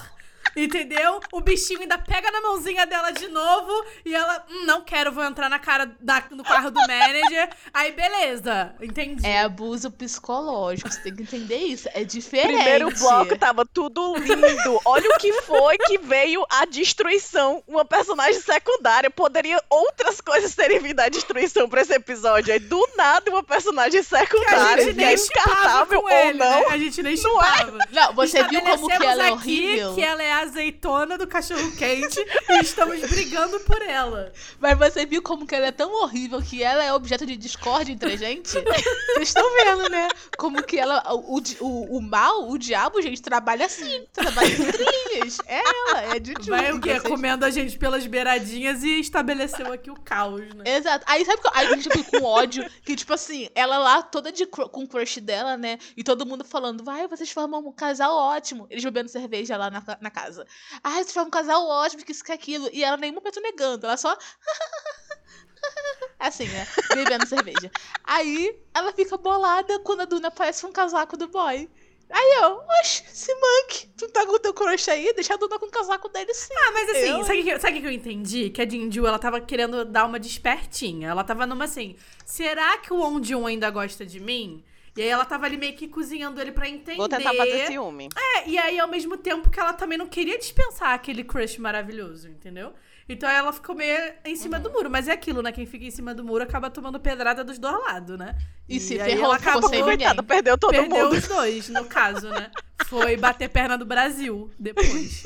entendeu? O bichinho ainda pega na mãozinha dela de novo e ela, hum, não quero, vou entrar na cara da, no carro do manager. Aí, beleza, entendi. É abuso psicológico. Você tem que entender isso. É diferente. Primeiro bloco tava tudo lindo. Olha o que foi que veio a destruição. Uma personagem secundária. Poderia outras coisas terem vindo à destruição pra esse episódio. Aí, do nada, uma personagem Que a secundária, gente que é nem descartável com ou ele, não. né? A gente nem Não é? Não, você viu como que ela é horrível? que ela é a azeitona do cachorro quente e estamos brigando por ela. Mas você viu como que ela é tão horrível que ela é objeto de discórdia entre a gente? Vocês estão vendo, né? Como que ela. O, o, o, mal, o diabo, gente, trabalha assim. Trabalha entre linhas. É ela, é de Vai o quê? Vocês- Comendo a gente pelas beiradinhas e estabeleceu aqui o caos, né? Exato. Aí sabe que aí a gente fica com ódio, que tipo assim, ela lá toda de com o crush dela, né? E todo mundo falando, vai, vocês formam um casal ótimo. Eles bebendo cerveja lá na, na casa. Ai, vocês formam um casal ótimo, que isso que aquilo. E ela nem um momento negando, ela só. assim, né? Bebendo cerveja. Aí ela fica bolada quando a Duna aparece com um casaco do boy. Aí eu, oxe, esse monkey, tu tá com o teu crush aí? Deixa a Duna com o casaco dele sim. Ah, mas assim, Eu- sabe o que, sabe que eu entendi? Que a Jinju, ela tava querendo dar uma despertinha. Ela tava numa assim, será que o Won ainda gosta de mim? E aí ela tava ali meio que cozinhando ele pra entender. Vou tentar fazer ciúme. É, e aí ao mesmo tempo que ela também não queria dispensar aquele crush maravilhoso, entendeu? Então ela ficou meio em cima Uhum. do muro. Mas é aquilo, né? Quem fica em cima do muro acaba tomando pedrada dos dois lados, né? E se aí ferrou, acabou sem Coitada, perdeu todo perdeu mundo. os dois, no caso, né? Foi bater perna do Brasil depois.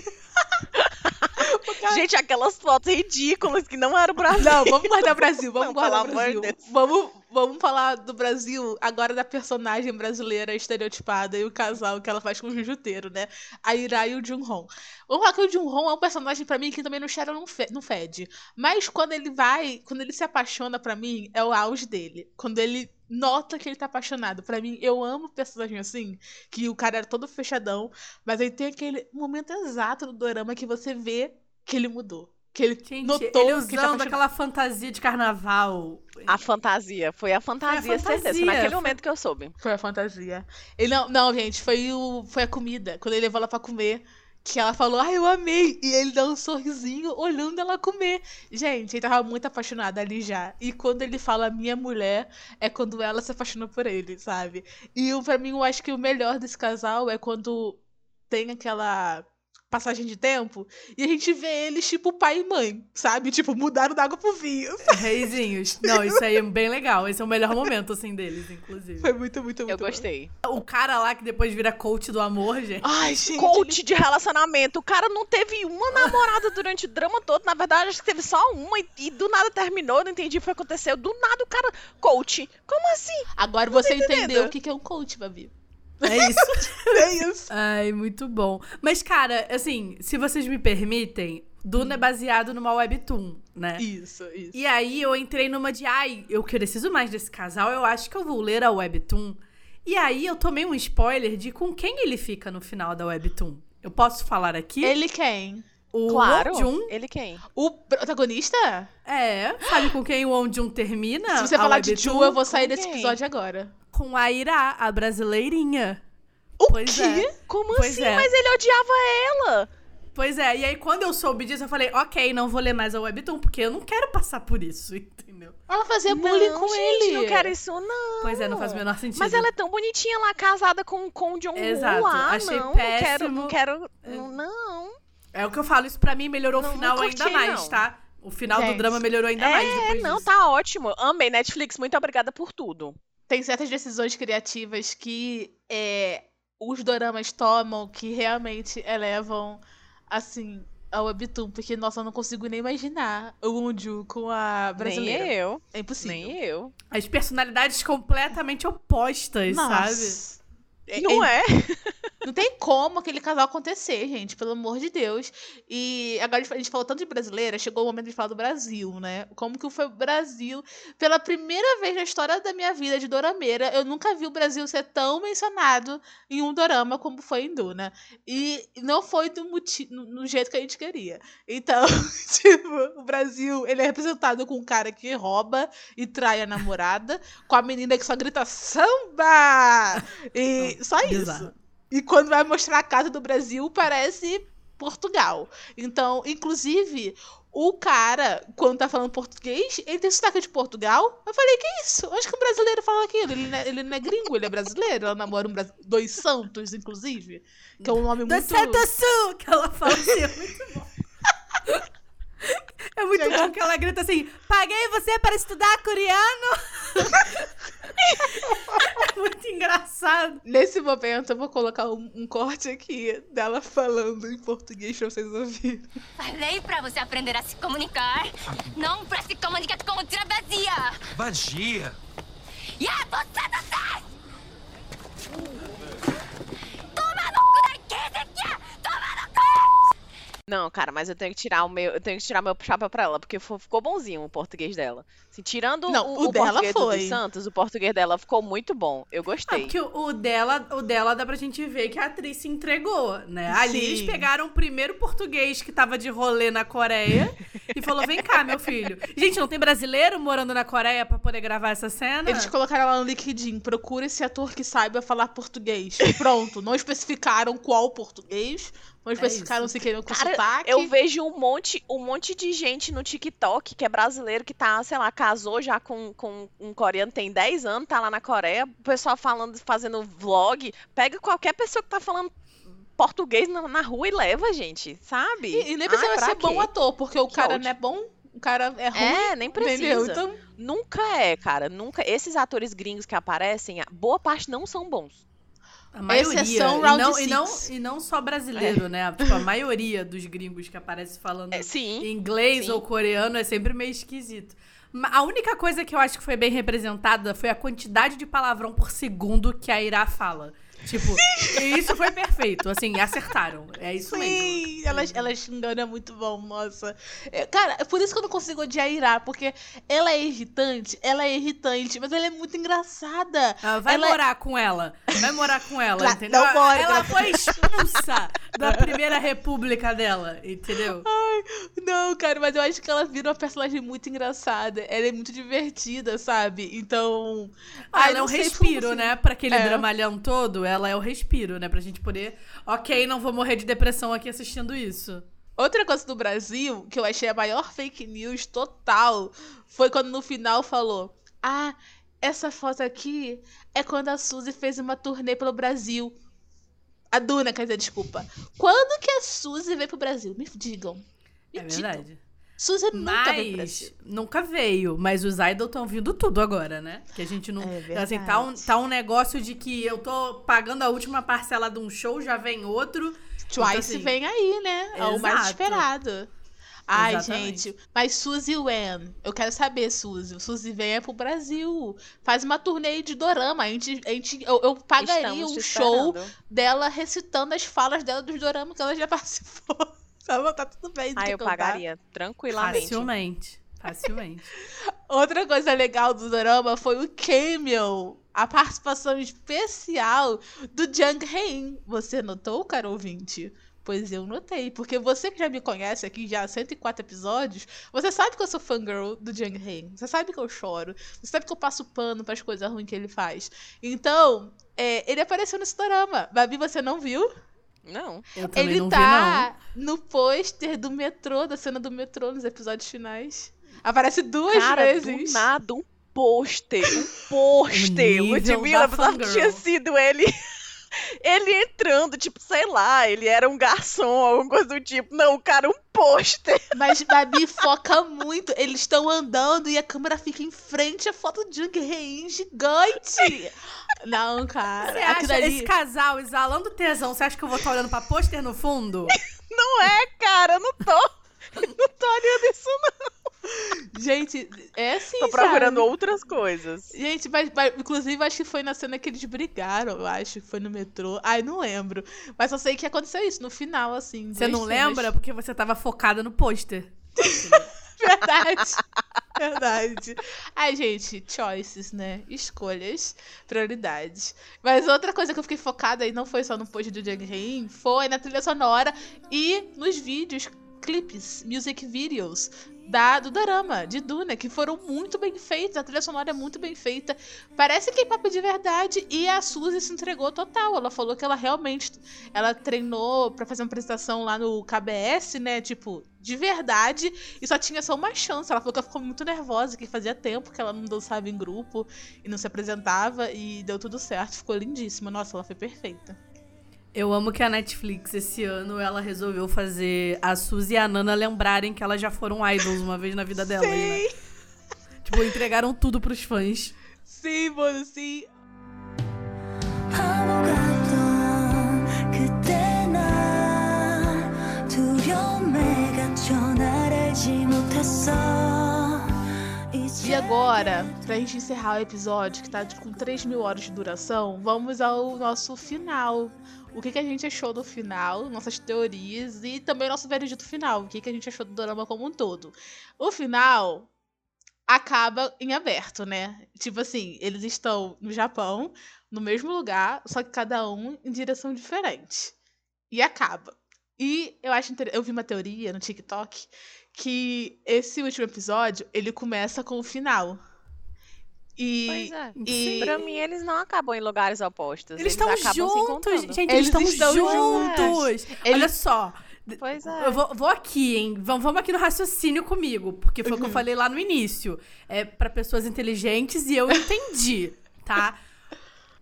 Gente, aquelas fotos ridículas que não era o Brasil. Não, vamos guardar o Brasil, vamos Não, guardar Brasil. Deus. Vamos, vamos falar do Brasil agora da personagem brasileira estereotipada e o casal que ela faz com o Jujuteiro, né? A Ira e o Jun-Hong. Vamos falar que o Jun-Hong é um personagem pra mim que também não cheira, não, fe não fede. Mas quando ele vai, quando ele se apaixona pra mim, é o auge dele. Quando ele nota que ele tá apaixonado. Pra mim, eu amo personagem assim, que o cara era todo fechadão, mas aí tem aquele momento exato do dorama que você vê que ele mudou. Que ele Gente, notou ele que usando apaixonado. aquela fantasia de carnaval. A fantasia. Foi a fantasia, fantasia, certeza. Foi naquele foi- momento que eu soube. Foi a fantasia. Ele não, não, gente, foi o foi a comida. Quando ele levou ela pra comer, que ela falou: "Ai, eu amei". E ele dá um sorrisinho olhando ela comer. Gente, ele tava muito apaixonado ali já. E quando ele fala minha mulher, é quando ela se apaixonou por ele, sabe? E o- pra mim, eu acho que o melhor desse casal é quando tem aquela passagem de tempo e a gente vê eles tipo pai e mãe, sabe? Tipo, mudaram da água pro vinho. Reizinhos. Não, isso aí é bem legal. Esse é o melhor momento, assim, deles, inclusive. Foi muito, muito, muito Eu bom. gostei. O cara lá que depois vira coach do amor, gente. Ai, gente. Coach de relacionamento. O cara não teve uma namorada durante o drama todo. Na verdade, acho que teve só uma e, e do nada terminou. eu Não entendi o que aconteceu. Do nada o cara. Coach. Como assim? Agora você entendendo. entendeu o que que é um coach, Babi. É isso. É isso. Ai, muito bom. Mas, cara, assim, se vocês me permitem, Duna é baseado numa webtoon, né? Isso, isso. E aí eu entrei numa de, ai, eu preciso mais desse casal, eu acho que eu vou ler a webtoon. E aí eu tomei um spoiler de com quem ele fica no final da webtoon. Eu posso falar aqui? Ele quem? o Claro. Won-jun Ele quem? O protagonista? é, sabe com quem o Won-jun termina? Se você falar de? Ju, eu vou sair desse episódio agora. Com a Ira, a brasileirinha. O Pois quê? é. Como Pois assim? é. Mas ele odiava ela. Pois é, e aí quando eu soube disso, eu falei, ok, não vou ler mais a webtoon, porque eu não quero passar por isso, entendeu? Ela fazia bullying não, com gente, ele. não quero isso, não. Pois é, não faz o menor sentido. Mas ela é tão bonitinha lá, casada com, com o John Exato, lá. achei não, péssimo. não quero, não quero. Não. É o que eu falo, isso pra mim melhorou Não, o final ainda mais, tá? O final do Gente, drama melhorou ainda mais É, não, disso. tá ótimo. Amei, Netflix, muito obrigada por tudo. Tem certas decisões criativas que é, os doramas tomam que realmente elevam, assim, a webtoon. Porque, nossa, eu não consigo nem imaginar o Unju com a brasileira. Nem eu, É impossível. nem eu. As personalidades completamente opostas, sabe? Nossa. É- Não é? Não tem como aquele casal acontecer, gente, pelo amor de Deus. E agora a gente falou tanto de brasileira, chegou o momento de falar do Brasil, né? Como que foi o Brasil? Pela primeira vez na história da minha vida de dorameira, eu nunca vi o Brasil ser tão mencionado em um dorama como foi em Duna. E não foi do no, jeito que a gente queria. Então, tipo, o Brasil, ele é representado com um cara que rouba e trai a namorada, com a menina que só grita samba! E só isso. Bizarro. E quando vai mostrar a casa do Brasil, parece Portugal. Então, inclusive, o cara, quando tá falando português, ele tem sotaque de Portugal. Eu falei, que isso? Onde que um brasileiro fala aquilo? Ele não é, ele não é gringo, ele é brasileiro. Ela namora um dois santos, inclusive. Que é um nome Do muito... Santo Sul! Que ela fala assim, é muito bom. É muito bom que ela grita assim: paguei você para estudar coreano! é muito engraçado. Nesse momento, eu vou colocar um, um corte aqui dela falando em português pra vocês ouvirem. Falei pra você aprender a se comunicar, não pra se comunicar com outra vazia. Vadia. E a você não tem! Toma no cu daqui, Zequia! Toma no cu! Não, cara, mas eu tenho que tirar o meu, eu tenho que tirar meu chapéu pra ela, porque ficou bonzinho o português dela. Assim, tirando Não, o, o dela português do foi. dos Santos, o português dela ficou muito bom. Eu Ah, gostei. porque o, o dela, o dela dá pra gente ver que a atriz se entregou, né? Ali Sim. eles pegaram o primeiro português que tava de rolê na Coreia e falou: vem cá, meu filho. Gente, não tem brasileiro morando na Coreia pra poder gravar essa cena? Eles colocaram lá no LinkedIn, procura esse ator que saiba falar português. Pronto, não especificaram qual português, não especificaram se queriam com Cara, sotaque. eu vejo um monte, um monte de gente no TikTok que é brasileiro, que tá, sei lá, casou já com, com um coreano, tem 10 anos, tá lá na Coreia, o pessoal falando, fazendo vlog, pega qualquer pessoa que tá falando português na, na rua e leva, gente, sabe? E, e nem precisa ser bom quê? ator, porque o Que cara não é bom, o cara é ruim. É, nem Entendeu? precisa. Então, Nunca é, cara, nunca. Esses atores gringos que aparecem, boa parte não são bons. A maioria. Exceção e, Round não, e, não, Six. e não só brasileiro, né? Tipo, a maioria dos gringos que aparece falando É, sim. inglês sim. ou coreano é sempre meio esquisito. A única coisa que eu acho que foi bem representada foi a quantidade de palavrão por segundo que a Ira fala. Tipo, isso foi perfeito. Assim, acertaram. É isso mesmo. Sim, ela, ela xingando é muito bom, nossa. É, Cara, é por isso que eu não consigo odiar Irá, porque ela é irritante, ela é irritante, mas ela é muito engraçada. Ah, vai Ela- morar com ela. Vai morar com ela, Claro, entendeu? não mora, ela ela- foi expulsa da primeira república dela, entendeu? Não, cara, mas eu acho que ela vira uma personagem muito engraçada. Ela é muito divertida, sabe? Então. Ah, ai, ela é um respiro, né? Pra aquele É. dramalhão todo, ela é o respiro, né? Pra gente poder. Ok, não vou morrer de depressão aqui assistindo isso. Outra coisa do Brasil, que eu achei a maior fake news total, foi quando no final falou: Ah, essa foto aqui é quando a Suzy fez uma turnê pelo Brasil. A Duna, quer dizer, desculpa. Quando que a Suzy veio pro Brasil? Me digam. Me É digam. verdade. Suzy nunca veio pro Mas Brasil. nunca veio. Mas os idols estão vindo tudo agora, né? Que a gente não. É assim, tá um, tá um negócio de que eu tô pagando a última parcela de um show, já vem outro. Twice assim, vem aí, né? É o mais esperado. Ai, Exatamente. gente. Mas Suzy Wen, eu quero saber, Suzy. Suzy venha pro Brasil. Faz uma turnê de dorama. A gente, a gente, eu, eu pagaria Estamos um show dela recitando as falas dela dos doramas que ela já participou. Tá, tá tudo bem. Ah, eu cantar? pagaria, tranquilamente. Facilmente. Facilmente. Outra coisa legal do dorama foi o cameo. A participação especial do Jung Hae-in. Você notou, caro ouvinte? Pois eu notei, porque você que já me conhece aqui já há 104 episódios, você sabe que eu sou fangirl do Jung Hae-in. Você sabe que eu choro. Você sabe que eu passo pano pras coisas ruins que ele faz. Então, é, ele apareceu nesse dorama. Babi, você não viu? Não. Eu também ele não tá no pôster do metrô, da cena do metrô, nos episódios finais. Aparece duas Cara, vezes. do nada, um pôster. Um pôster. O Ludmilla, apesar que tinha sido ele. Ele entrando, tipo, sei lá, ele era um garçom, alguma coisa do tipo. Não, o cara, um pôster. Mas Babi foca muito. Eles estão andando e a câmera fica em frente à foto de Jung Hae-in gigante. Não, cara. Você acha ali- esse casal exalando tesão? Você acha que eu vou estar olhando pra pôster no fundo? Não é, cara, eu não tô. Não tô olhando isso, não. Gente, é assim, Tô procurando sabe? outras coisas. Gente, mas, mas, inclusive acho que foi na cena que eles brigaram, eu acho que foi no metrô. Ai, não lembro. Mas só sei que aconteceu isso no final, assim. Você não cenas. lembra? Porque você tava focada no pôster. Verdade. Verdade. Ai, gente, choices, né? Escolhas, prioridades. Mas outra coisa que eu fiquei focada e não foi só no post do Jung Hae-in, foi na trilha sonora e nos vídeos, clipes, music videos da, do Dorama, de Duna, que foram muito bem feitos. A trilha sonora é muito bem feita. Parece K-pop de verdade. E a Suzy se entregou total. Ela falou que ela realmente ela treinou pra fazer uma apresentação lá no KBS, né? Tipo, de verdade. E só tinha só uma chance. Ela falou que ela ficou muito nervosa, que fazia tempo que ela não dançava em grupo e não se apresentava. E deu tudo certo. Ficou lindíssima. Nossa, ela foi perfeita. Eu amo que a Netflix esse ano ela resolveu fazer a Suzy e a Nana lembrarem que elas já foram idols uma vez na vida delas, né? sim. né? Tipo, entregaram tudo pros fãs. Sim, mano, sim. E agora, pra gente encerrar o episódio, que tá com 3 mil horas de duração, vamos ao nosso final. O que, que a gente achou do final, nossas teorias e também nosso veredito final. O que, que a gente achou do drama como um todo. O final acaba em aberto, né? Tipo assim, eles estão no Japão, no mesmo lugar, só que cada um em direção diferente. E acaba. E eu acho inter... eu vi uma teoria no TikTok que esse último episódio, ele começa com o final. E, Pois é. e Pra mim, eles não acabam em lugares opostos. Eles estão acabam se juntos, gente, Eles eles, estão estão juntos. Eles- Olha só, Pois é. eu vou, vou aqui, hein? Vamos, vamos aqui no raciocínio comigo, porque foi o que Uhum. eu falei lá no início. É para pessoas inteligentes e eu entendi, tá?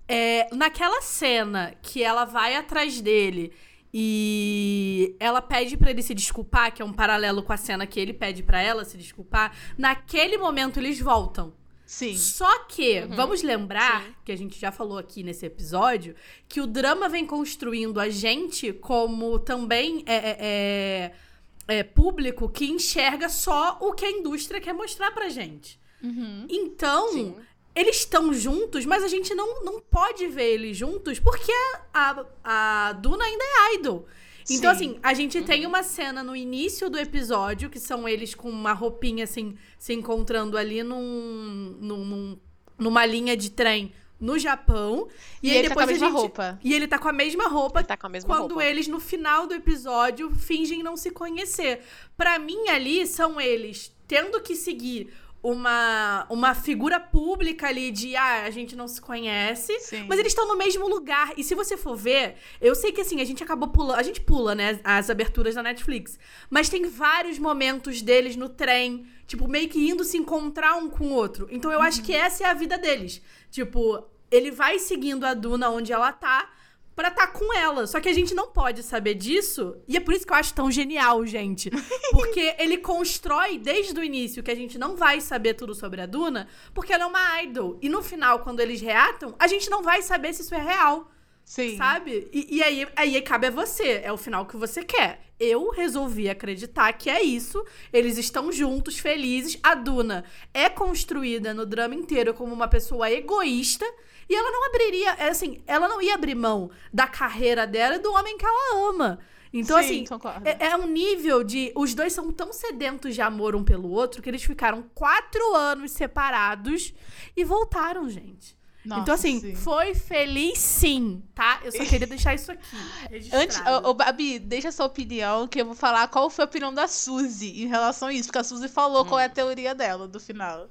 É, naquela cena que ela vai atrás dele e ela pede pra ele se desculpar, que é um paralelo com a cena que ele pede pra ela se desculpar, naquele momento eles voltam. Sim. Só que, Uhum. vamos lembrar, que a gente já falou aqui nesse episódio, que o drama vem construindo a gente como também é, é, é- é público que enxerga só o que a indústria quer mostrar pra gente. Uhum. Então, Sim. eles estão juntos, mas a gente não, não pode ver eles juntos porque a, a Duna ainda é idol. Então, Sim. assim, a gente tem uma cena no início do episódio, que são eles com uma roupinha, assim, se encontrando ali num, num- num- numa linha de trem no Japão. E, aí ele tá com a depois mesma gente- roupa. E ele tá com a mesma roupa Ele tá com a mesma quando roupa. eles, no final do episódio, fingem não se conhecer. Pra mim, ali, são eles tendo que seguir uma, uma figura pública ali de, ah, a gente não se conhece, Sim. mas eles estão no mesmo lugar. E se você for ver, eu sei que assim, a gente acabou pulando. A gente pula, né? As aberturas da Netflix. Mas tem vários momentos deles no trem, tipo, meio que indo se encontrar um com o outro. Então eu acho que essa é a vida deles. Tipo, ele vai seguindo a Duna onde ela tá. Pra tá com ela. Só que a gente não pode saber disso. E é por isso que eu acho tão genial, gente. Porque ele constrói desde o início que a gente não vai saber tudo sobre a Duna, porque ela é uma idol. E no final, quando eles reatam, a gente não vai saber se isso é real. Sim. Sabe? E, e aí, aí cabe a você. É o final que você quer. Eu resolvi acreditar que é isso. Eles estão juntos, felizes. A Duna é construída no drama inteiro como uma pessoa egoísta. E ela não abriria, é assim, ela não ia abrir mão da carreira dela e do homem que ela ama. Então, Sim, assim, é, é um nível de. Os dois são tão sedentos de amor um pelo outro que eles ficaram quatro anos separados e voltaram, gente. Nossa, então, assim, sim. foi feliz sim, tá? Eu só queria deixar isso aqui. Antes, registrado. ô, ô, Babi, deixa a sua opinião, que eu vou falar qual foi a opinião da Suzy em relação a isso, porque a Suzy falou qual é a teoria dela do final.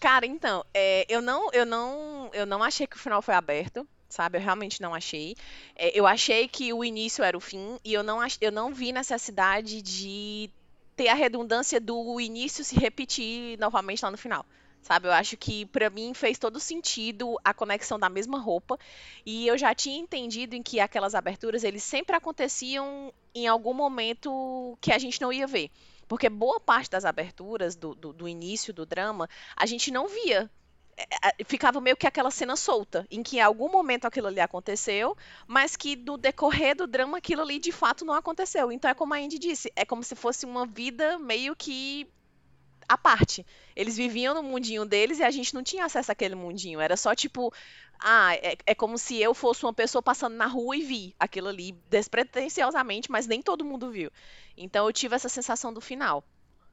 Cara, então, é, eu não, eu não, eu não achei que o final foi aberto, sabe? Eu realmente não achei. É, eu achei que o início era o fim e eu não, eu não vi necessidade de ter a redundância do início se repetir novamente lá no final. Sabe, eu acho que pra mim fez todo sentido a conexão da mesma roupa e eu já tinha entendido em que aquelas aberturas eles sempre aconteciam em algum momento que a gente não ia ver. Porque boa parte das aberturas do, do, do início do drama a gente não via. É, é, Ficava meio que aquela cena solta, em que em algum momento aquilo ali aconteceu, mas que no decorrer do drama aquilo ali de fato não aconteceu. Então é como a Indy disse, é como se fosse uma vida meio que à parte. Eles viviam no mundinho deles e a gente não tinha acesso àquele mundinho. Era só tipo, ah, é, é como se eu fosse uma pessoa passando na rua e vi aquilo ali despretensiosamente, mas nem todo mundo viu. Então eu tive essa sensação do final.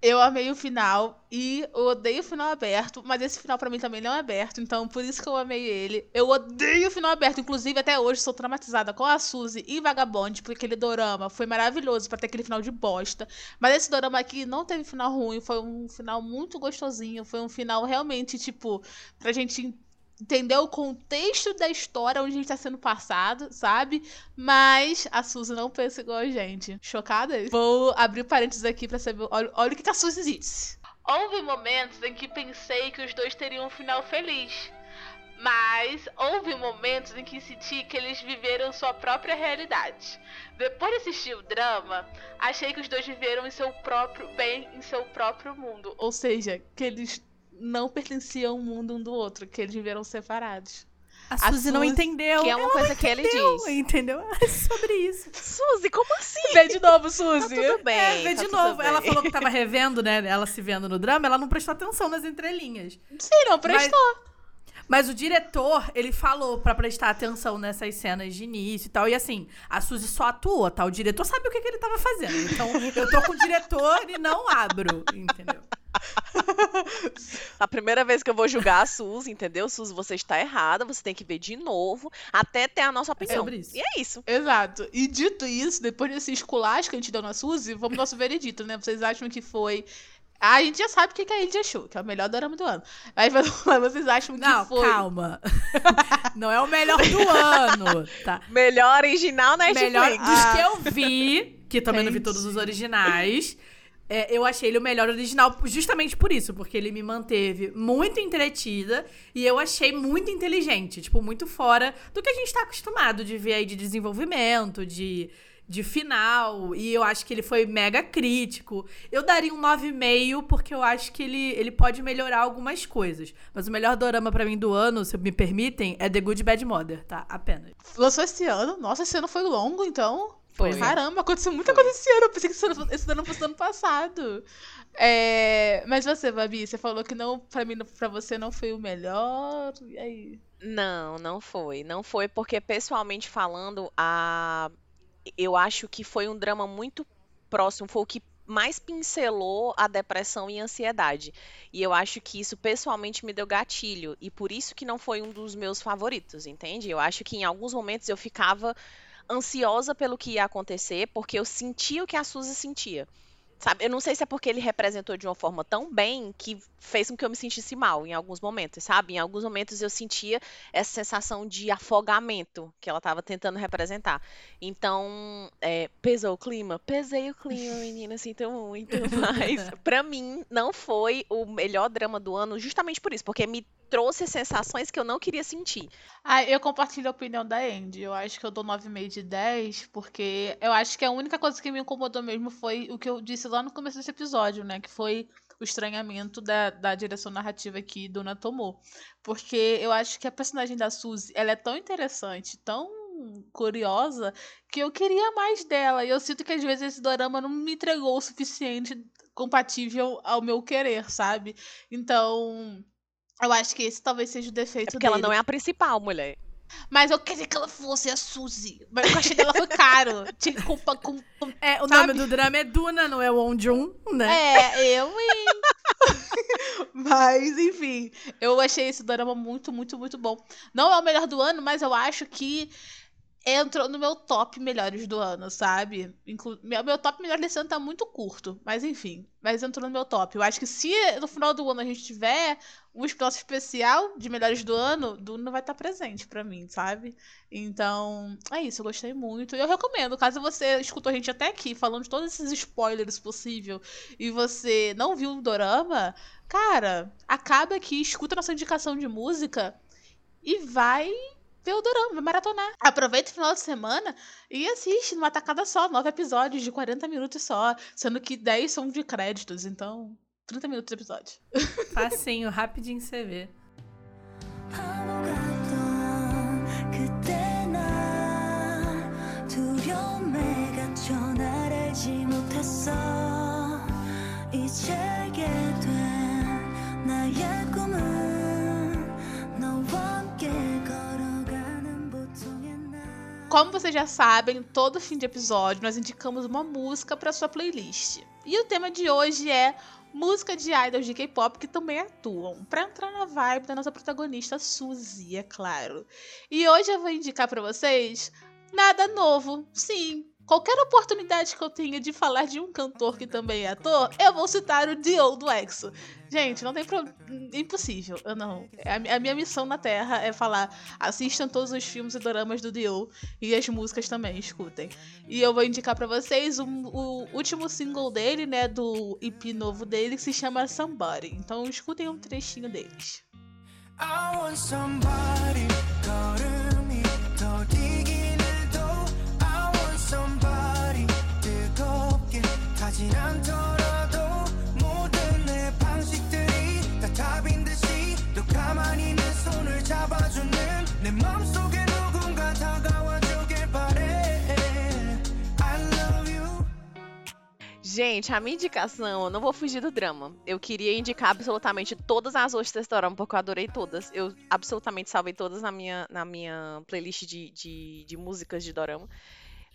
Eu amei o final e odeio o final aberto, mas esse final pra mim também não é aberto, então por isso que eu amei ele. Eu odeio o final aberto, inclusive até hoje sou traumatizada com a Suzy e Vagabond, porque aquele dorama foi maravilhoso pra ter aquele final de bosta. Mas esse dorama aqui não teve final ruim, foi um final muito gostosinho, foi um final realmente, tipo, pra gente entender o contexto da história onde a gente tá sendo passado, sabe? Mas a Suzy não pensa igual a gente. Chocadas? Vou abrir parênteses aqui pra saber. Olha, olha o que que a Suzy disse. Houve momentos em que pensei que os dois teriam um final feliz. Mas houve momentos em que senti que eles viveram sua própria realidade. Depois de assistir o drama, achei que os dois viveram em seu próprio bem, em seu próprio mundo. Ou seja, que eles não pertenciam ao mundo um do outro, que eles viveram separados. A a Suzy não Suzy, entendeu. Que é uma Ela coisa não que ele entendeu, diz. Entendeu? É sobre isso. Suzy, como assim? Vê de novo, Tá Suzy. tudo bem. É, vê tá de novo. Ela bem. falou que tava revendo, né? Ela se vendo no drama, ela não prestou atenção nas entrelinhas. Sim, não prestou. Mas o diretor, ele falou pra prestar atenção nessas cenas de início e tal. E assim, a Suzy só atuou, tá? O diretor sabe o que, que ele tava fazendo. Então, eu tô com o diretor e não abro, entendeu? A primeira vez que eu vou julgar a Suzy, entendeu? Suzy, você está errada, você tem que ver de novo, até ter a nossa opinião. sobre isso. E é isso. Exato. E dito isso, depois desse esculacho que a gente deu na Suzy, vamos ao nosso veredito, né? Vocês acham que foi. Ah, a gente já sabe o que que a gente achou, que é o melhor dorama do ano. Mas mas vocês acham que Não, foi. calma. Não é o melhor do ano, tá? Melhor original Netflix. Melhor dos Ah. que eu vi, que também não vi Entendi. todos os originais. É, eu achei ele o melhor original justamente por isso, porque ele me manteve muito entretida e eu achei muito inteligente, tipo, muito fora do que a gente tá acostumado de ver aí de desenvolvimento, de, de final, e eu acho que ele foi mega crítico. Eu daria um 9,5 porque eu acho que ele, ele pode melhorar algumas coisas. Mas o melhor dorama pra mim do ano, se me permitem, é The Good Bad Mother, tá? Apenas. Lançou esse ano. Nossa, esse ano foi longo, então. Foi. Caramba, aconteceu muita coisa esse ano. Eu pensei que esse ano, esse ano fosse ano passado. É, Mas você, Babi, você falou que não, pra mim, pra você não foi o melhor. E aí? Não, não foi. Não foi porque, pessoalmente falando, a... eu acho que foi um drama muito próximo. Foi o que mais pincelou a depressão e a ansiedade. E eu acho que isso, pessoalmente, me deu gatilho. E por isso que não foi um dos meus favoritos, entende? Eu acho que em alguns momentos eu ficava ansiosa pelo que ia acontecer, porque eu sentia o que a Suzy sentia. Sabe? Eu não sei se é porque ele representou de uma forma tão bem que fez com que eu me sentisse mal em alguns momentos, sabe? Em alguns momentos eu sentia essa sensação de afogamento que ela estava tentando representar. Então, é, pesou o clima? Pesei o clima, menina, sinto muito. Mas, pra mim, não foi o melhor drama do ano justamente por isso, porque me trouxe sensações que eu não queria sentir. Ah, eu compartilho a opinião da Andy. Eu acho que eu dou 9,5 de 10, porque eu acho que a única coisa que me incomodou mesmo foi o que eu disse lá no começo desse episódio, né? Que foi o estranhamento da, da direção narrativa que Duna tomou. Porque eu acho que a personagem da Suzy, ela é tão interessante, tão curiosa, que eu queria mais dela. E eu sinto que às vezes esse dorama não me entregou o suficiente compatível ao meu querer, sabe? Então, eu acho que esse talvez seja o defeito É porque ela dele. não é a principal, mulher. Mas eu queria que ela fosse a Suzy. Mas o cachê dela foi caro. Tinha que compa- com, com- É, o Sabe? nome do drama é Duna, não é Wonjun, né? É, eu, hein? mas, enfim, eu achei esse drama muito, muito, muito bom. Não é o melhor do ano, mas eu acho que entrou no meu top melhores do ano, sabe? Inclu meu, meu top melhor desse ano tá muito curto, mas enfim. Mas entrou no meu top. Eu acho que se no final do ano a gente tiver um espaço especial de melhores do ano, Duna vai estar presente pra mim, sabe? Então, é isso, eu gostei muito. E eu recomendo, caso você escutou a gente até aqui falando de todos esses spoilers possível e você não viu o dorama, cara, acaba aqui, escuta nossa indicação de música e vai ver o dorama, vai maratonar. Aproveita o final de semana e assiste numa tacada só, nove episódios de 40 minutos só, sendo que 10 são de créditos, então 30 minutos de episódio. Facinho, rapidinho você vê. Como vocês já sabem, todo fim de episódio nós indicamos uma música para sua playlist. E o tema de hoje é música de idols de K-pop que também atuam, para entrar na vibe da nossa protagonista Suzy, é claro. E hoje eu vou indicar para vocês nada novo. Sim, qualquer oportunidade que eu tenha de falar de um cantor que também é ator, eu vou citar o Dio do EXO. Gente, não tem problema. Impossível. Eu não. A, mi- a minha missão na Terra é falar: assistam todos os filmes e doramas do Dio e as músicas também, escutem. E eu vou indicar pra vocês o, o último single dele, né, do EP novo dele, que se chama Somebody. Então escutem um trechinho deles. I want somebody Gente, a minha indicação, eu não vou fugir do drama. Eu queria indicar absolutamente todas as hoje desse dorama, porque eu adorei todas. Eu absolutamente salvei todas na minha, na minha playlist de, de, de músicas de dorama.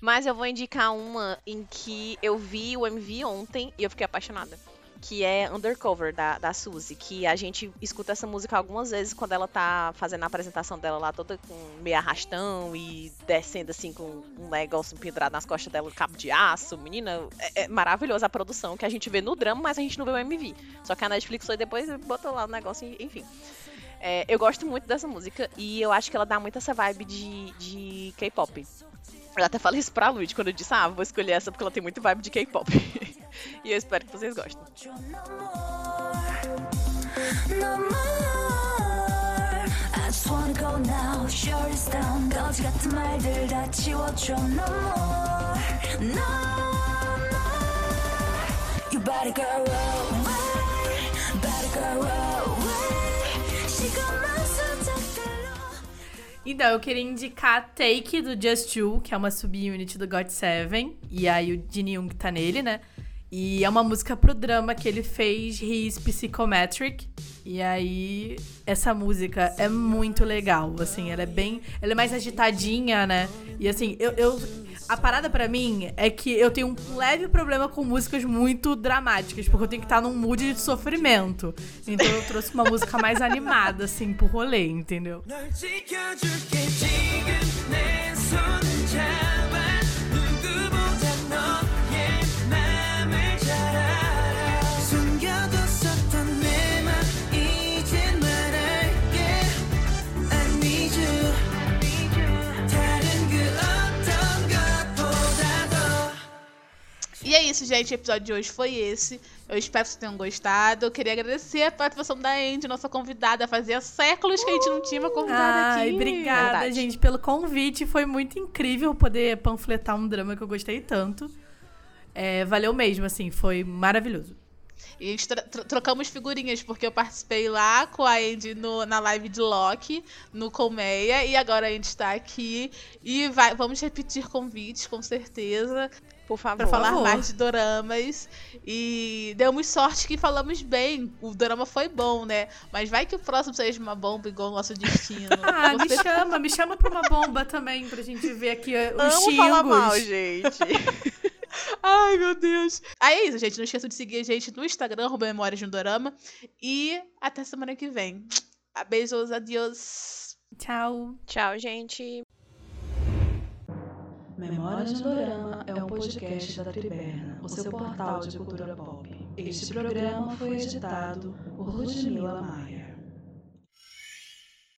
Mas eu vou indicar uma em que eu vi o MV ontem e eu fiquei apaixonada. que é Undercover, da, da Suzy, que a gente escuta essa música algumas vezes quando ela tá fazendo a apresentação dela lá toda com meio arrastão e descendo assim com um negócio pendurado nas costas dela, cabo de aço. Menina, é, é maravilhosa a produção que a gente vê no drama, mas a gente não vê o MV. Só que a Netflix foi depois e botou lá o negócio, enfim. É, eu gosto muito dessa música e eu acho que ela dá muito essa vibe de, de K-pop. Eu até falei isso pra Lud quando eu disse, ah, vou escolher essa porque ela tem muito vibe de K-pop. e eu espero que vocês gostem. More. I just wanna go Então, eu queria indicar Take do Just You, que é uma subunit do GOT7. E aí o Jin Young tá nele, né? E é uma música pro drama que ele fez, His Psychometric. E aí, essa música é muito legal, assim, ela é bem. Ela é mais agitadinha, né? E assim, eu. eu a parada pra mim é que eu tenho um leve problema com músicas muito dramáticas, porque eu tenho que estar num mood de sofrimento. Então eu trouxe uma música mais animada, assim, pro rolê, entendeu? 널 지켜줄게 지금 내 손을 잡 E é isso, gente. O episódio de hoje foi esse. Eu espero que vocês tenham gostado. Eu queria agradecer a participação da Andy, nossa convidada. Fazia séculos que a gente não tinha uma convidada Ai, aqui. obrigada, Verdade. gente, pelo convite. Foi muito incrível poder panfletar um drama que eu gostei tanto. É, valeu mesmo, assim, foi maravilhoso. E a gente tro- tro- trocamos figurinhas, porque eu participei lá com a Andy no- na live de Loki, no Colmeia, e agora a gente está aqui. E vai- vamos repetir convites, com certeza, Por favor. para falar favor. mais de doramas. E demos sorte que falamos bem. O dorama foi bom, né? Mas vai que o próximo seja uma bomba igual o nosso destino. Ah, me Você- chama, me chama pra uma bomba também, pra gente ver aqui eh, os Amo falar mal, xingos. gente. Ai, meu Deus. Aí é isso, gente. Não esqueça de seguir a gente no Instagram, arroba Memórias de um Dorama. E até semana que vem. Beijos, adiós. Tchau. Tchau, gente. Memórias do Dorama é um podcast da Triberna, o seu portal de cultura pop. Este programa foi editado por Ludmila Maia.